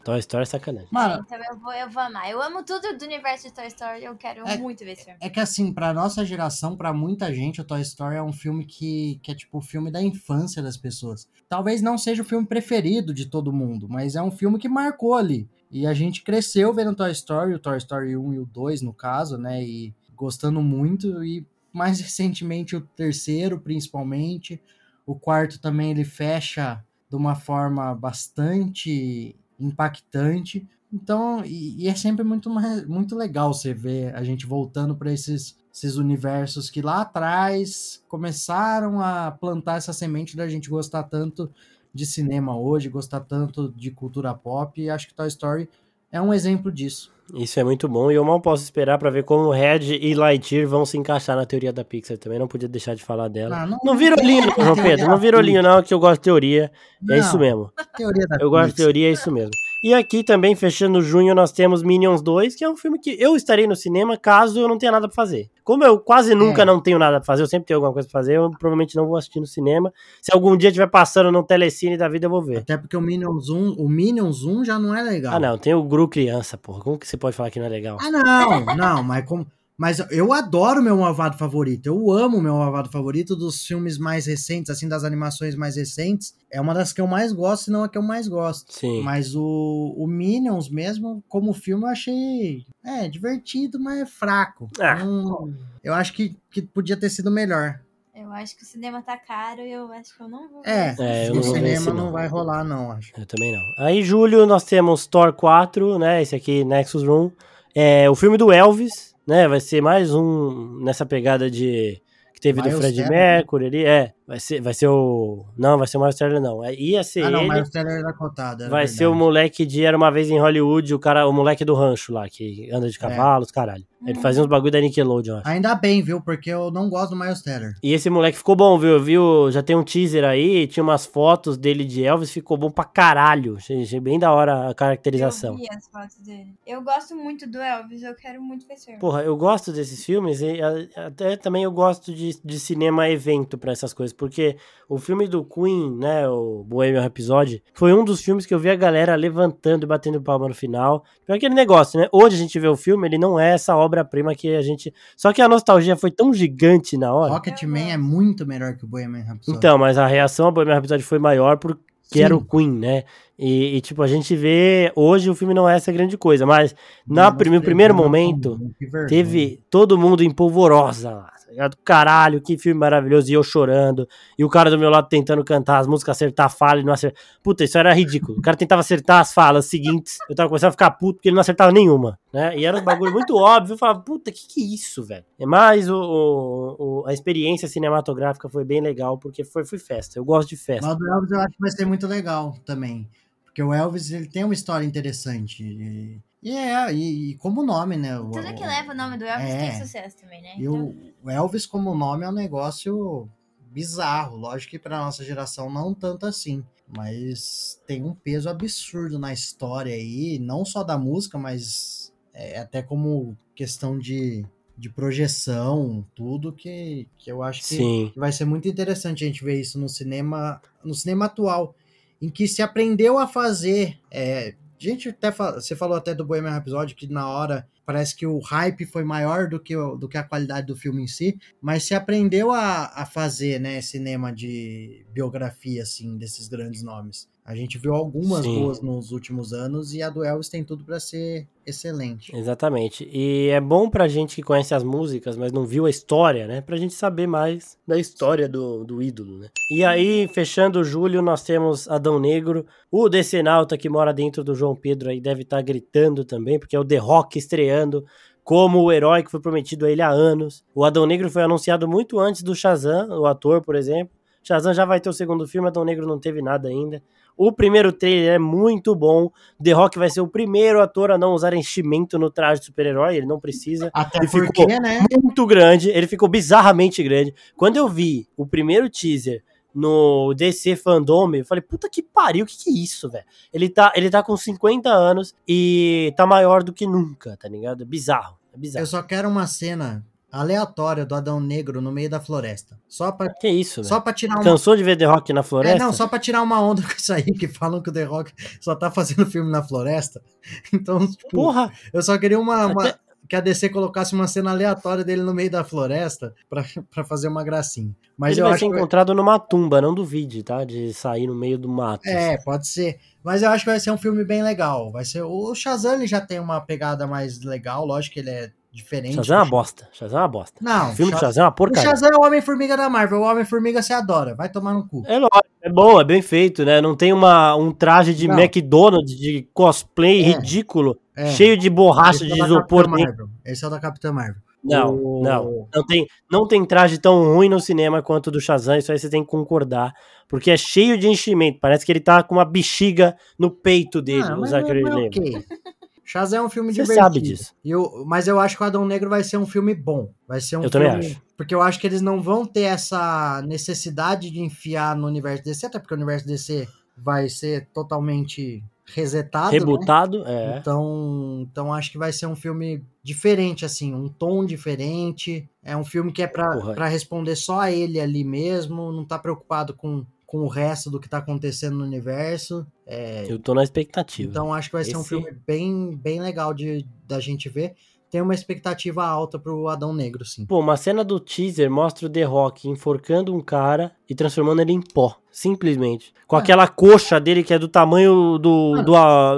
Toy Story é sacanagem. Mano, Então eu vou, eu vou amar. Eu amo tudo do universo de Toy Story. Eu quero É- muito ver esse filme. É que assim, pra nossa geração, pra muita gente, o Toy Story é um filme que, que é tipo o filme da infância das pessoas. Talvez não seja o filme preferido de todo mundo, mas é um filme que marcou ali. E a gente cresceu vendo Toy Story, o Toy Story 1 e o 2, no caso, né? E gostando muito. E mais recentemente o terceiro, principalmente. O quarto também ele fecha de uma forma bastante impactante. Então, e, e é sempre muito, muito legal você ver a gente voltando para esses, esses universos que lá atrás começaram a plantar essa semente da gente gostar tanto de cinema hoje, gostar tanto de cultura pop, e acho que Toy Story é um exemplo disso. Isso é muito bom e eu mal posso esperar pra ver como Red e Lightyear vão se encaixar na teoria da Pixar também. Não podia deixar de falar dela. Ah, Não vira olhinho, não, João Pedro. Não vira olhinho, não, que eu gosto de teoria. É isso mesmo. Teoria da Eu gosto de Pixar. teoria, é isso mesmo. E aqui também, fechando junho, nós temos Minions 2, que é um filme que eu estarei no cinema caso eu não tenha nada pra fazer. Como eu quase nunca É. não tenho nada pra fazer, eu sempre tenho alguma coisa pra fazer, eu provavelmente não vou assistir no cinema. Se algum dia estiver passando no telecine da vida, eu vou ver. Até porque o Minions 1, o Minions 1 já não é legal. Ah, não, tem o Gru criança, porra. Como que você pode falar que não é legal? Ah, não, não, mas como. Mas eu adoro meu malvado favorito. Eu amo meu malvado favorito dos filmes mais recentes, assim, das animações mais recentes. É uma das que eu mais gosto, se não a que eu mais gosto. Sim. Mas o, o Minions mesmo, como filme, eu achei. É, divertido, mas é fraco. Ah. Não- eu acho que, que podia ter sido melhor. Eu acho que o cinema tá caro e eu acho que eu não vou ver. É, É, eu no não vou ver esse, cinema não. não vai rolar, não, acho. Eu também não. Aí, julho, nós temos Thor 4, né? Esse aqui, Nexus Room. É, o filme do Elvis, né? Vai ser mais um nessa pegada de. Que teve do Miles Fred Teller. Mercury ali. É, vai ser, vai ser o. Não, vai ser o Miles Teller, não. É, ia ser Ah, não, ele. o Teller era cotado. era vai ser o verdade. moleque de Era uma vez em Hollywood, o cara, o moleque do rancho lá, que anda É. de cavalos, caralho. Ele Hum. fazia uns bagulho da Nickelodeon, acho. Ainda bem, viu? Porque eu não gosto do Miles Teller. E esse moleque ficou bom, viu? Viu? Já tem um teaser aí, tinha umas fotos dele de Elvis, ficou bom pra caralho. Achei, achei bem da hora a caracterização. Eu vi as fotos dele. Eu gosto muito do Elvis, eu quero muito ver esse. Porra, eu gosto desses filmes e até também eu gosto de, de cinema evento pra essas coisas, porque o filme do Queen, né, o Bohemian Rhapsody, foi um dos filmes que eu vi a galera levantando e batendo palma no final. Foi aquele negócio, né? Hoje a gente vê o filme, ele não é essa obra-prima que a gente... Só que a nostalgia foi tão gigante na hora. Rocketman é muito melhor que o Bohemian Rhapsody. Então, mas a reação ao Bohemian Rhapsody foi maior porque Sim. era o Queen, né? E, e, tipo, a gente vê... Hoje o filme não é essa grande coisa, mas na, no primeiro momento... Teve todo mundo em polvorosa lá. Tá ligado? Caralho, que filme maravilhoso. E eu chorando. E o cara do meu lado tentando cantar as músicas, acertar a fala e não acertar. Puta, isso era ridículo. O cara tentava acertar as falas seguintes. Eu tava começando a ficar puto porque ele não acertava nenhuma. Né? E era um bagulho muito óbvio. Eu falava, puta, que que é isso, velho? É mais o, o- o- a experiência cinematográfica foi bem legal porque foi, foi festa. Eu gosto de festa. Mas o Elvis eu acho que vai ser muito legal também. Porque o Elvis ele tem uma história interessante. E é, e, e como nome, né? O, Tudo que leva o nome do Elvis É. tem sucesso também, né? E o, o Elvis como nome é um negócio bizarro. Lógico que para nossa geração não tanto assim. Mas tem um peso absurdo na história aí, não só da música, mas é, até como questão de, de projeção, tudo que, que eu acho que, que vai ser muito interessante a gente ver isso no cinema, no cinema atual, em que se aprendeu a fazer. É, gente, até você falou até do Bohemian Rhapsody que na hora parece que o hype foi maior do que, do que a qualidade do filme em si, mas se aprendeu a, a fazer, né, cinema de biografia, assim, desses grandes nomes. A gente viu algumas Sim. boas nos últimos anos e a do Elvis tem tudo para ser excelente. Exatamente. E é bom pra gente que conhece as músicas, mas não viu a história, né? Pra gente saber mais da história do, do ídolo, né? E aí, fechando julho, nós temos Adão Negro. O Decenalta que mora dentro do João Pedro aí deve estar gritando também, porque é o The Rock estreando como o herói que foi prometido a ele há anos. O Adão Negro foi anunciado muito antes do Shazam, o ator, por exemplo. Shazam já vai ter o segundo filme, Adão Negro não teve nada ainda. O primeiro trailer é muito bom. The Rock vai ser o primeiro ator a não usar enchimento no traje de super-herói, ele não precisa. Até Ele porque, ficou né? Muito grande, ele ficou bizarramente grande. Quando eu vi o primeiro teaser no DC Fandom, eu falei, puta que pariu, o que, que é isso, velho? Ele tá, ele tá com 50 anos e tá maior do que nunca, tá ligado? É bizarro, é bizarro. Eu só quero uma cena aleatória do Adão Negro no meio da floresta. Só pra, Que isso, só pra tirar uma. Cansou de ver The Rock na É, floresta? não, só pra tirar uma onda com isso aí, que falam que o The Rock só tá fazendo filme na floresta. Então, tipo, Porra! eu só queria uma, uma- Até- que a DC colocasse uma cena aleatória dele no meio da floresta pra, pra fazer uma gracinha. Mas ele eu vai acho ser que. encontrado numa tumba, não duvide, tá? De sair no meio do mato. É, pode ser. Mas eu acho que vai ser um filme bem legal. Vai ser o Shazam ele já tem uma pegada mais legal, lógico que ele é diferente. Shazam é uma bosta. Shazam é uma bosta. Não, O filme do Sha- Shazam é uma o porcaria. Shazam é o Homem-Formiga da Marvel. O Homem-Formiga você adora. Vai tomar no cu. É lógico, é bom, é bem feito, né? Não tem uma, um traje de Não. McDonald's, de cosplay É. idículo, É. cheio de borracha Esse de é o isopor. Capitã nem- Marvel. Esse é o da Capitã Marvel. Não, O- não. Não tem, não tem traje tão ruim no cinema quanto o do Shazam, isso aí você tem que concordar. Porque é cheio de enchimento. Parece que ele tá com uma bexiga no peito dele, Ah, o mas, Zachary mas Levi. ok. Shazam é um filme Você divertido. sabe disso. Eu- mas eu acho que o Adão Negro vai ser um filme bom. Vai ser um Eu também filme- acho. Porque eu acho que eles não vão ter essa necessidade de enfiar no universo DC, até porque o universo DC vai ser totalmente resetado. né? Rebutado, é. Então, então acho que vai ser um filme diferente, assim, um tom diferente. É um filme que é pra, Porra. pra responder só a ele ali mesmo, não tá preocupado com, com o resto do que tá acontecendo no universo. É, Eu tô na expectativa. então acho que vai ser um filme bem, bem legal de da gente ver. Tem uma expectativa alta pro Adão Negro, sim. Pô, uma cena do teaser mostra o The Rock enforcando um cara e transformando ele em pó. Simplesmente. Com Ah. aquela coxa dele que é do tamanho do, Mano,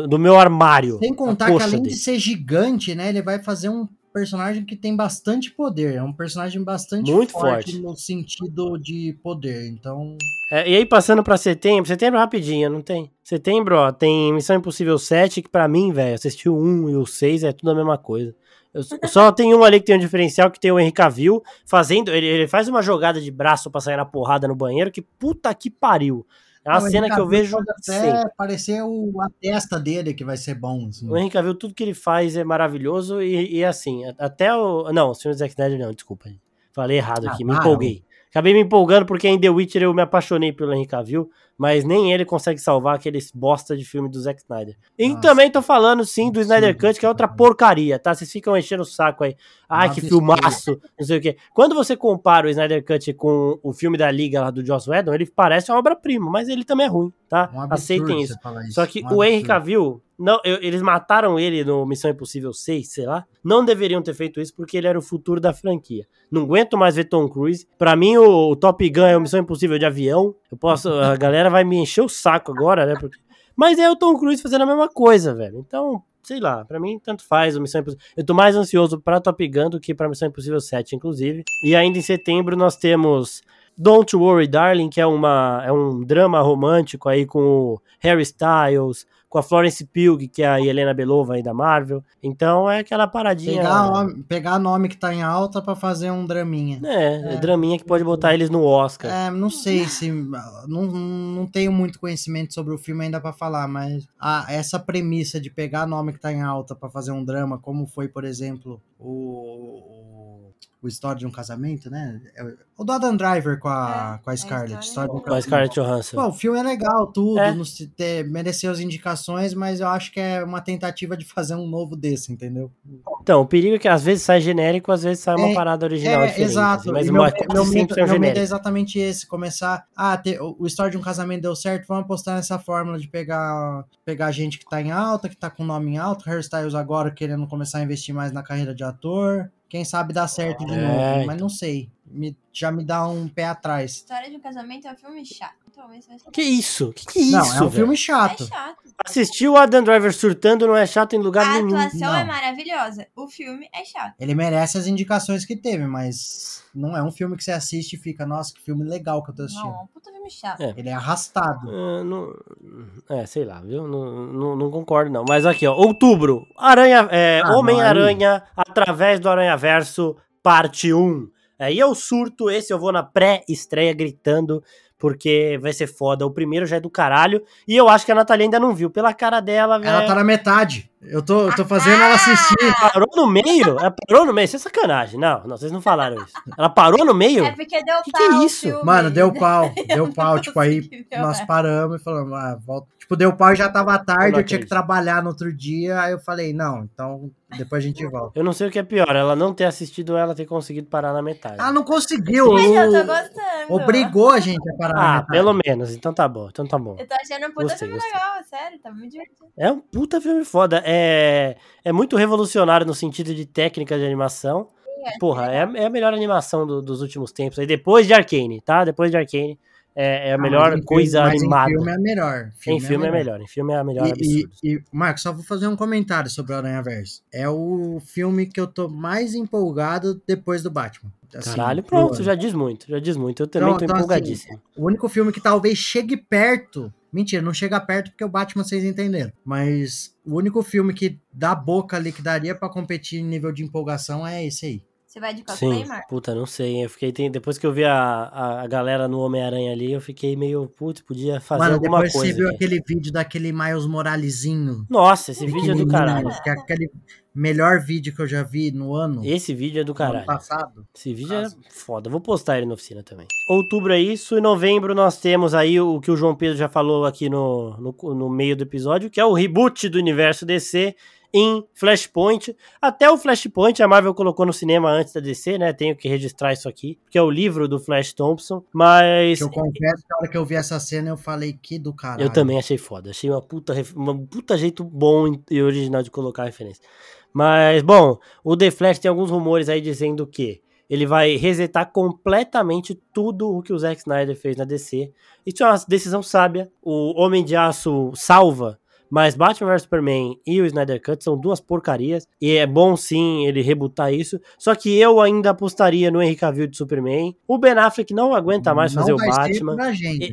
do, do meu armário. Sem contar que além dele. de ser gigante, né, ele vai fazer um personagem que tem bastante poder. É um personagem bastante Muito forte, forte. no sentido de poder. Então, É, e aí, passando pra setembro, setembro rapidinho, não tem? Setembro, ó, tem Missão Impossível 7, que pra mim, velho, assistir o 1 e o 6 é tudo a mesma coisa. Eu só- só tem um ali que tem um diferencial, que tem o Henry Cavill fazendo, ele, ele faz uma jogada de braço pra sair na porrada no banheiro, que puta que pariu. É uma cena que eu vejo pode sempre. até parecer o, a testa dele que vai ser bom. assim. O Henry Cavill, tudo que ele faz é maravilhoso e, e assim, até o... Não, o Senhor Zack Snyder não, desculpa. Falei errado Ah, aqui, me para, empolguei. Acabei me empolgando porque em The Witcher eu me apaixonei pelo Henry Cavill, mas nem ele consegue salvar aqueles bosta de filme do Zack Snyder. E Nossa. também tô falando sim do Snyder Cut, que é outra porcaria, tá? Vocês ficam enchendo o saco aí. Ai, Um que absurdo. filmaço, não sei o quê. Quando você compara o Snyder Cut com o filme da Liga lá do Joss Whedon, ele parece uma obra-prima, mas ele também é ruim, tá? Um Aceitem isso. isso, Só que um o Henry. Cavill, não, eu- eles mataram ele no Missão Impossível 6, sei lá. Não deveriam ter feito isso porque ele era o futuro da franquia. Não aguento mais ver Tom Cruise. Pra mim, o, o Top Gun é o Missão Impossível de avião. Eu posso. A galera vai me encher o saco agora, né? Porque- Mas é o Tom Cruise fazendo a mesma coisa, velho. Então, sei lá, pra mim tanto faz o Missão Impossível. Eu tô mais ansioso pra Top Gun do que pra Missão Impossível 7, inclusive. E ainda em setembro nós temos Don't Worry Darling, que é, uma, é um drama romântico aí com o Harry Styles, com a Florence Pugh, que é a Helena Belova aí da Marvel. Então é aquela paradinha. Pegar, nome, pegar nome que tá em alta pra fazer um draminha. É, é draminha que pode botar eles no Oscar. É, não sei se. Não, não tenho muito conhecimento sobre o filme ainda pra falar, mas a, essa premissa de pegar nome que tá em alta pra fazer um drama, como foi, por exemplo, o. o História de um Casamento, né? É O do Adam Driver com a, É, com a Scarlett. história História de um é Com a. Scarlett Johansson. Pô, o filme é legal, tudo, É. não se ter, mereceu as indicações, mas eu acho que é uma tentativa de fazer um novo desse, entendeu? Então, o perigo é que às vezes sai genérico, às vezes sai uma É, parada original É, diferente. exato. assim, Mas meu, meu, medo, meu medo é exatamente esse, começar, ah, ter, o, História de um Casamento deu certo, vamos apostar nessa fórmula de pegar, pegar gente que tá em alta, que tá com nome em alto, Hairstyles agora querendo começar a investir mais na carreira de ator, quem sabe dá certo de É, novo, mas então. não sei, Me- já me dá um pé atrás. História de um casamento é um filme chato. Talvez vai ser. Que isso? Que que é isso, não, é um velho? filme É chato. chato. Assistir o Adam Driver surtando não é chato em lugar A nenhum. atuação Não. é maravilhosa. O filme é chato. Ele merece as indicações que teve, mas não é um filme que você assiste e fica, nossa, que filme legal que eu tô assistindo. Não, é um puta filme chato. É. Ele é arrastado. Ah, não- é, sei lá, viu? Não, não, não concordo, não. Mas aqui, ó. Outubro. Aranha, é, Ah, Homem-Aranha através do Aranha-Verso, parte 1. Aí eu surto, esse eu vou na pré-estreia gritando, porque vai ser foda. O primeiro já é do caralho. E eu acho que a Natalia ainda não viu. Pela cara dela, velho. Ela tá na metade. Eu tô, eu tô fazendo ela assistir. Parou no meio? Ela parou no meio? Isso é sacanagem. Não, não, vocês não falaram isso. Ela parou no meio? É porque deu Que pau. que é isso? filme. Mano, deu pau. Deu pau. tipo, aí nós paramos e falamos, ah, volta. Tipo, deu pau e já tava tarde, eu tinha que trabalhar no outro dia. Aí eu falei, não, então depois a gente volta. Eu não sei o que é pior, ela não ter assistido ou ela ter conseguido parar na metade. Ah, não conseguiu. Mas eu tô gostando. Obrigou a gente a parar na Ah, metade. pelo menos, então tá bom, então tá bom. Eu tô achando um puta Gostei, filme gostei. legal, sério, tá muito divertido. É um puta filme foda. É, é muito revolucionário no sentido de técnica de animação. é Porra, é, a- é a melhor animação do- dos últimos tempos. Aí depois de Arcane, tá? Depois de Arcane é, é a Ah, melhor mas em coisa filme- mas animada. Em filme é melhor. em filme é melhor. Em filme é a melhor E, e, e, Marcos, só vou fazer um comentário sobre o Aranha Verso. É o filme que eu tô mais empolgado depois do Batman. Assim, Caralho, pronto, já diz muito, já diz muito. Eu também Então- tô então, assim, empolgadíssimo. O único filme que talvez chegue perto. Mentira, não chega perto porque o Batman vocês entenderam. Mas o único filme que dá boca ali que daria pra competir em nível de empolgação é esse aí. Você vai de cosplay, Sim, Marco? puta, não sei. Eu fiquei, tem- depois que eu vi a, a, a galera no Homem-Aranha ali, eu fiquei meio, putz, podia fazer Mano, alguma depois coisa. você viu aqui. aquele vídeo daquele Miles Moralesinho. Nossa, esse vídeo é do caralho. Que é aquele melhor vídeo que eu já vi no ano. Esse vídeo é do caralho. ano passado. Esse vídeo é foda. Vou postar ele na oficina também. Outubro é isso. E novembro nós temos aí o que o João Pedro já falou aqui no, no, no meio do episódio, que é o reboot do universo DC em Flashpoint. Até o Flashpoint a Marvel colocou no cinema antes da DC, né? Tenho que registrar isso aqui, que é o livro do Flash Thompson. Mas eu confesso que a hora que eu vi essa cena eu falei que do caralho. eu também achei foda. Achei uma puta, uma puta jeito bom e original de colocar a referência. Mas, bom, o The Flash tem alguns rumores aí dizendo que ele vai resetar completamente tudo o que o Zack Snyder fez na DC. Isso é uma decisão sábia. O Homem de Aço salva, mas Batman vs Superman e o Snyder Cut são duas porcarias. E é bom sim ele rebutar isso. Só que eu ainda apostaria no Henry Cavill de Superman. O Ben Affleck não aguenta mais Não fazer o Batman.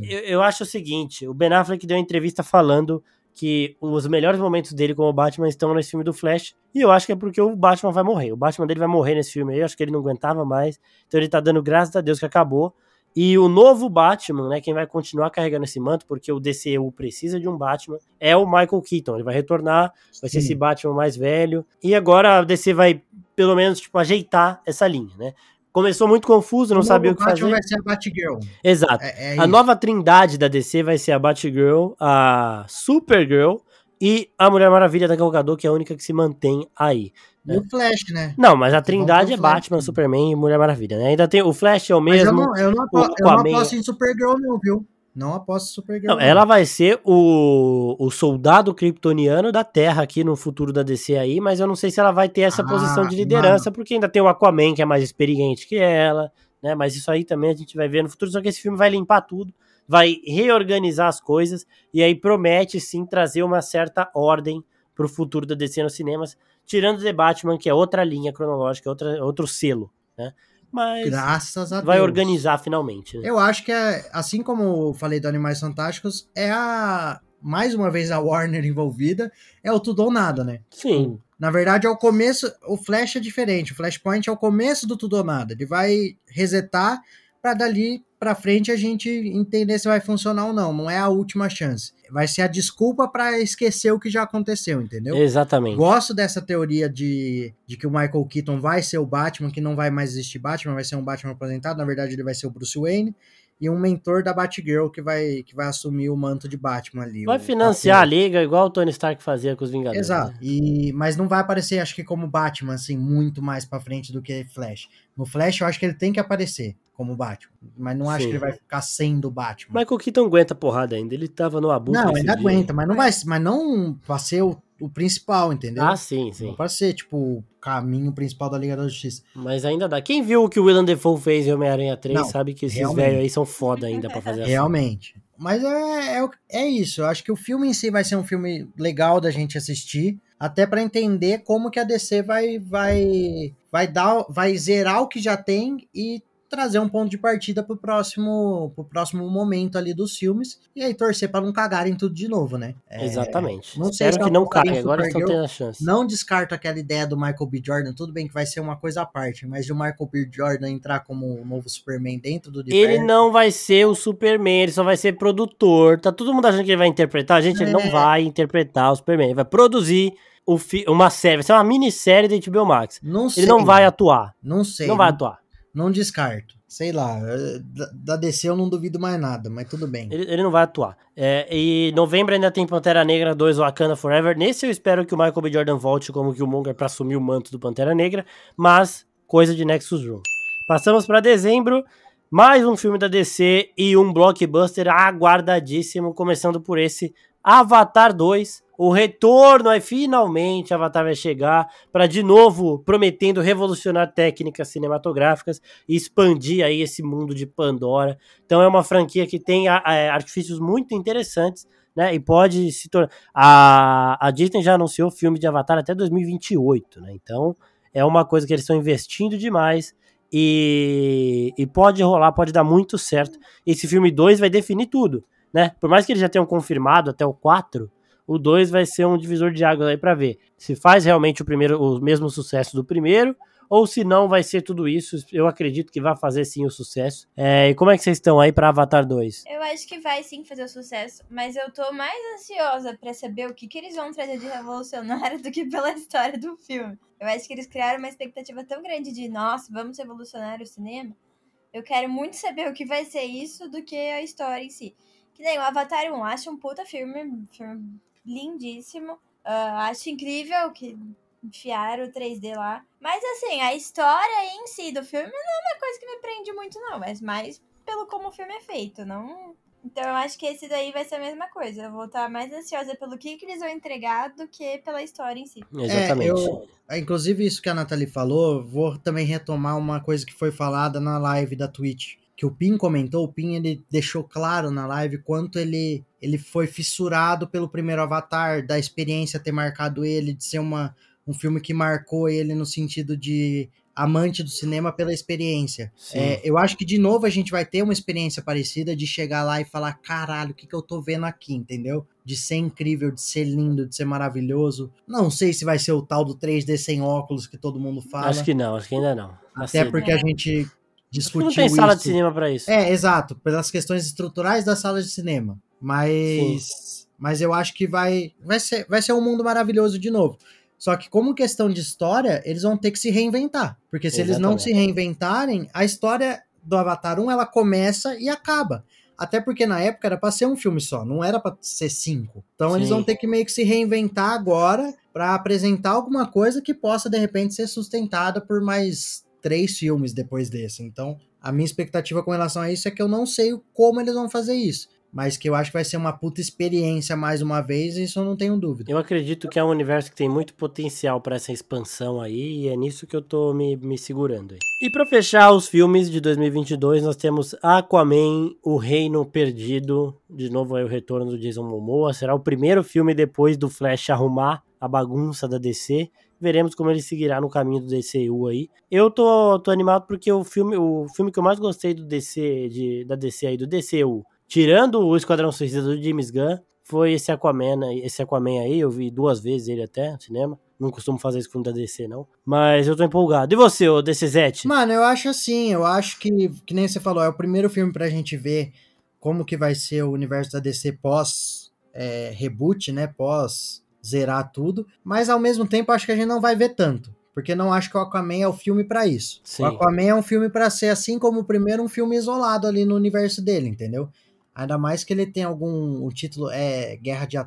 Eu, eu acho o seguinte, o Ben Affleck deu uma entrevista falando que os melhores momentos dele como Batman estão nesse filme do Flash, e eu acho que é porque o Batman vai morrer. O Batman dele vai morrer nesse filme aí, eu acho que ele não aguentava mais. Então ele tá dando graças a Deus que acabou. E o novo Batman, né, quem vai continuar carregando esse manto, porque o DCU precisa de um Batman, é o Michael Keaton. Ele vai retornar, vai ser Sim. esse Batman mais velho. E agora a DC vai, pelo menos, tipo, ajeitar essa linha, né? Começou muito confuso, não O sabia o que Batman fazer. vai ser a Batgirl. Exato. É, é A nova trindade da DC vai ser a Batgirl, a Supergirl e a Mulher Maravilha da Gal Gadot, que é a única que se mantém aí. E o Flash, né? Não, mas a trindade é Batman, né? Superman e Mulher Maravilha, né? Ainda tem o Flash é o Mas eu mesmo. não, eu não, apo- eu não aposto em Supergirl, não, viu? Não aposto Supergirl. Não, ela vai ser o, o soldado kryptoniano da Terra aqui no futuro da DC aí, mas eu não sei se ela vai ter essa Ah, posição de liderança, porque ainda tem o Aquaman, que é mais experiente que ela, né? Mas isso aí também a gente vai ver no futuro, só que esse filme vai limpar tudo, vai reorganizar as coisas, e aí promete sim trazer uma certa ordem pro futuro da DC nos cinemas, tirando The Batman, que é outra linha cronológica, outra, outro selo, né? Mas Graças a Deus. vai organizar finalmente. né? Eu acho que, é, assim como eu falei do Animais Fantásticos, é a. Mais uma vez a Warner envolvida, é o tudo ou nada, né? Sim, Na verdade, é o começo. O Flash é diferente. O Flashpoint é o começo do tudo ou nada. Ele vai resetar pra dali pra frente a gente entender se vai funcionar ou não. Não é a última chance. Vai ser a desculpa pra esquecer o que já aconteceu, entendeu? exatamente. Gosto dessa teoria de, de que o Michael Keaton vai ser o Batman, que não vai mais existir Batman, vai ser um Batman aposentado. Na verdade, ele vai ser o Bruce Wayne. E um mentor da Batgirl que vai, que vai assumir o manto de Batman ali. Vai financiar a papel. liga igual o Tony Stark fazia com os Vingadores. Exato. né? E, mas não vai aparecer, acho que como Batman, assim, muito mais pra frente do que Flash. No Flash, eu acho que ele tem que aparecer como Batman. Mas não acho Sim. que ele vai ficar sendo Batman. Michael Keaton aguenta porrada ainda. Ele tava no abuso. não, ainda aguenta, mas não vai, mas não pra ser o, o principal, entendeu? Ah, sim, sim. Não pra ser, tipo, o caminho principal da Liga da Justiça. Mas ainda dá. Quem viu o que o Willem Dafoe fez em Homem-Aranha 3 Não, sabe que esses velhos aí são foda ainda pra fazer assim. Realmente. Mas é, é, é isso. Eu acho que o filme em si vai ser um filme legal da gente assistir, até pra entender como que a DC vai vai vai dar, vai zerar o que já tem e trazer um ponto de partida pro próximo, pro próximo momento ali dos filmes. E aí torcer para não cagarem tudo de novo, né? É, Exatamente. Não sei Espero se que não caia, agora estão tendo a chance. Não descarto aquela ideia do Michael B. Jordan, tudo bem que vai ser uma coisa à parte, mas de o Michael B. Jordan entrar como o novo Superman dentro do universo. Ele não vai ser o Superman, ele só vai ser produtor. Tá todo mundo achando que ele vai interpretar. Gente, ele não É. vai interpretar o Superman. Ele vai produzir uma série, vai ser uma minissérie da HBO Max. Não sei. Ele não vai atuar. Não sei. Não vai atuar. Não descarto. Sei lá, eh, da- DC eu não duvido mais nada, mas tudo bem. Ele, ele não vai atuar. É, e novembro ainda tem Pantera Negra 2 Wakanda Forever. Nesse eu espero que o Michael B. Jordan volte como Killmonger pra assumir o manto do Pantera Negra, mas coisa de Nexus Room. Passamos pra dezembro, mais um filme da DC e um blockbuster aguardadíssimo, começando por esse Avatar 2. O retorno, aí finalmente Avatar vai chegar para de novo prometendo revolucionar técnicas cinematográficas e expandir aí esse mundo de Pandora. Então é uma franquia que tem a- a- artifícios muito interessantes, né? E pode se tornar. A, a Disney já anunciou filme de Avatar até 2028, né? Então é uma coisa que eles estão investindo demais e, e pode rolar, pode dar muito certo. Esse filme 2 vai definir tudo, né? Por mais que eles já tenham confirmado até o 4, o 2 vai ser um divisor de águas aí pra ver se faz realmente o primeiro o mesmo sucesso do primeiro ou se não vai ser tudo isso. Eu acredito que vai fazer sim o sucesso. É, e como é que vocês estão aí pra Avatar 2? Eu acho que vai sim fazer o sucesso, mas eu tô mais ansiosa pra saber o que, que eles vão trazer de revolucionário do que pela história do filme. Eu acho que eles criaram uma expectativa tão grande de, nossa, vamos revolucionar o cinema. Eu quero muito saber o que vai ser isso do que a história em si. Que nem o Avatar 1, acho um puta filme, filme lindíssimo. Ah, acho incrível que enfiaram o 3D lá. Mas assim, a história em si do filme não é uma coisa que me prende muito, não. Mas mais pelo como o filme é feito, não. Então eu acho que esse daí vai ser a mesma coisa. Eu vou estar mais ansiosa pelo que, que eles vão entregar do que pela história em si. Exatamente. É, eu, inclusive, isso que a Nathalie falou, vou também retomar uma coisa que foi falada na live da Twitch. Que o Pin comentou, o Pin ele deixou claro na live quanto ele, ele foi fissurado pelo primeiro Avatar, da experiência ter marcado ele, de ser uma, um filme que marcou ele no sentido de amante do cinema pela experiência. É, eu acho que de novo a gente vai ter uma experiência parecida de chegar lá e falar: caralho, o que, que eu tô vendo aqui, entendeu? De ser incrível, de ser lindo, de ser maravilhoso. Não sei se vai ser o tal do 3D sem óculos que todo mundo fala. Acho que não, acho que ainda não. Até cedo. porque a É. gente discutiu não tem sala de cinema pra isso. É, exato, pelas questões estruturais das salas de cinema. Mas, mas eu acho que vai, vai, ser, vai ser um mundo maravilhoso de novo. Só que, como questão de história, eles vão ter que se reinventar. Porque se eles não Exatamente. se reinventarem, a história do Avatar 1 ela começa e acaba. Até porque na época era pra ser um filme só, não era pra ser cinco. Então eles Sim. vão ter que meio que se reinventar agora pra apresentar alguma coisa que possa de repente ser sustentada por mais três filmes depois desse. Então a minha expectativa com relação a isso é que eu não sei como eles vão fazer isso. Mas que eu acho que vai ser uma puta experiência mais uma vez, isso eu não tenho dúvida. Eu acredito que é um universo que tem muito potencial pra essa expansão aí, e é nisso que eu tô me, me segurando aí. E pra fechar os filmes de 2022, nós temos Aquaman, O Reino Perdido, de novo aí o retorno do Jason Momoa, será o primeiro filme depois do Flash arrumar a bagunça da DC. Veremos como ele seguirá no caminho do DCU aí. Eu tô, tô animado porque o filme, o filme que eu mais gostei do DC, de, da DC aí, do DCU, tirando o Esquadrão Suicida do James Gunn, foi esse Aquaman, esse Aquaman aí, eu vi duas vezes ele até no cinema. Não costumo fazer isso com o da DC, não. Mas eu tô empolgado. E você, ô DCZ? Mano, eu acho assim, eu acho que, que nem você falou, é o primeiro filme pra gente ver como que vai ser o universo da DC pós é, reboot, né? Pós zerar tudo. Mas ao mesmo tempo, acho que a gente não vai ver tanto. Porque não acho que o Aquaman é o filme pra isso. Sim. O Aquaman é um filme pra ser, assim como o primeiro, um filme isolado ali no universo dele, entendeu? Ainda mais que ele tem algum. O título é Guerra, de,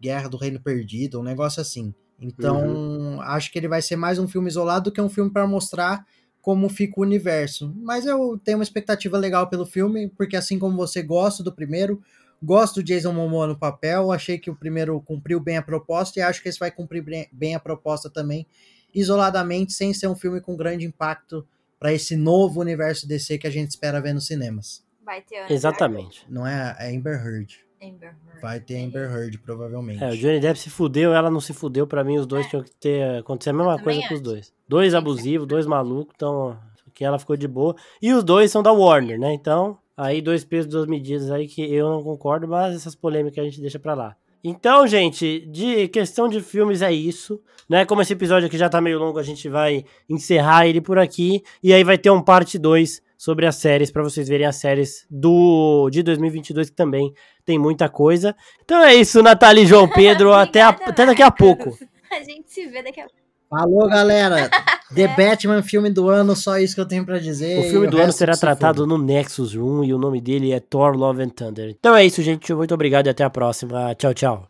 Guerra do Reino Perdido, um negócio assim. Então, acho que ele vai ser mais um filme isolado do que um filme pra mostrar como fica o universo. Mas eu tenho uma expectativa legal pelo filme, porque assim como você gosta do primeiro, gosto do Jason Momoa no papel, achei que o primeiro cumpriu bem a proposta e acho que esse vai cumprir bem- a proposta também, isoladamente, sem ser um filme com grande impacto para esse novo universo DC que a gente espera ver nos cinemas. Vai ter Exatamente. Não é, é Amber Heard. Amber Heard. Vai ter Amber Heard, provavelmente. É, o Johnny Depp se fudeu, ela não se fudeu. Pra mim, os dois tinham que ter. Acontecer a mesma É. Coisa com os acho. dois. Dois abusivos, dois malucos, então. Que ela ficou de boa. E os dois são da Warner, né? Então, aí dois pesos, duas medidas aí que eu não concordo, mas essas polêmicas a gente deixa pra lá. Então, gente, de questão de filmes é isso, né? Como esse episódio aqui já tá meio longo, a gente vai encerrar ele por aqui e aí vai ter um parte 2 sobre as séries para vocês verem as séries do de 2022 que também tem muita coisa. Então é isso, Nathalie e João Pedro, até, a, até daqui a pouco. A gente se vê daqui a pouco. Falou, galera. The Batman, filme do ano, só isso que eu tenho para dizer. O filme do ano resto será se tratado no Nexus Room e o nome dele é Thor Love and Thunder. Então é isso, gente. Muito obrigado e até a próxima. Tchau, tchau.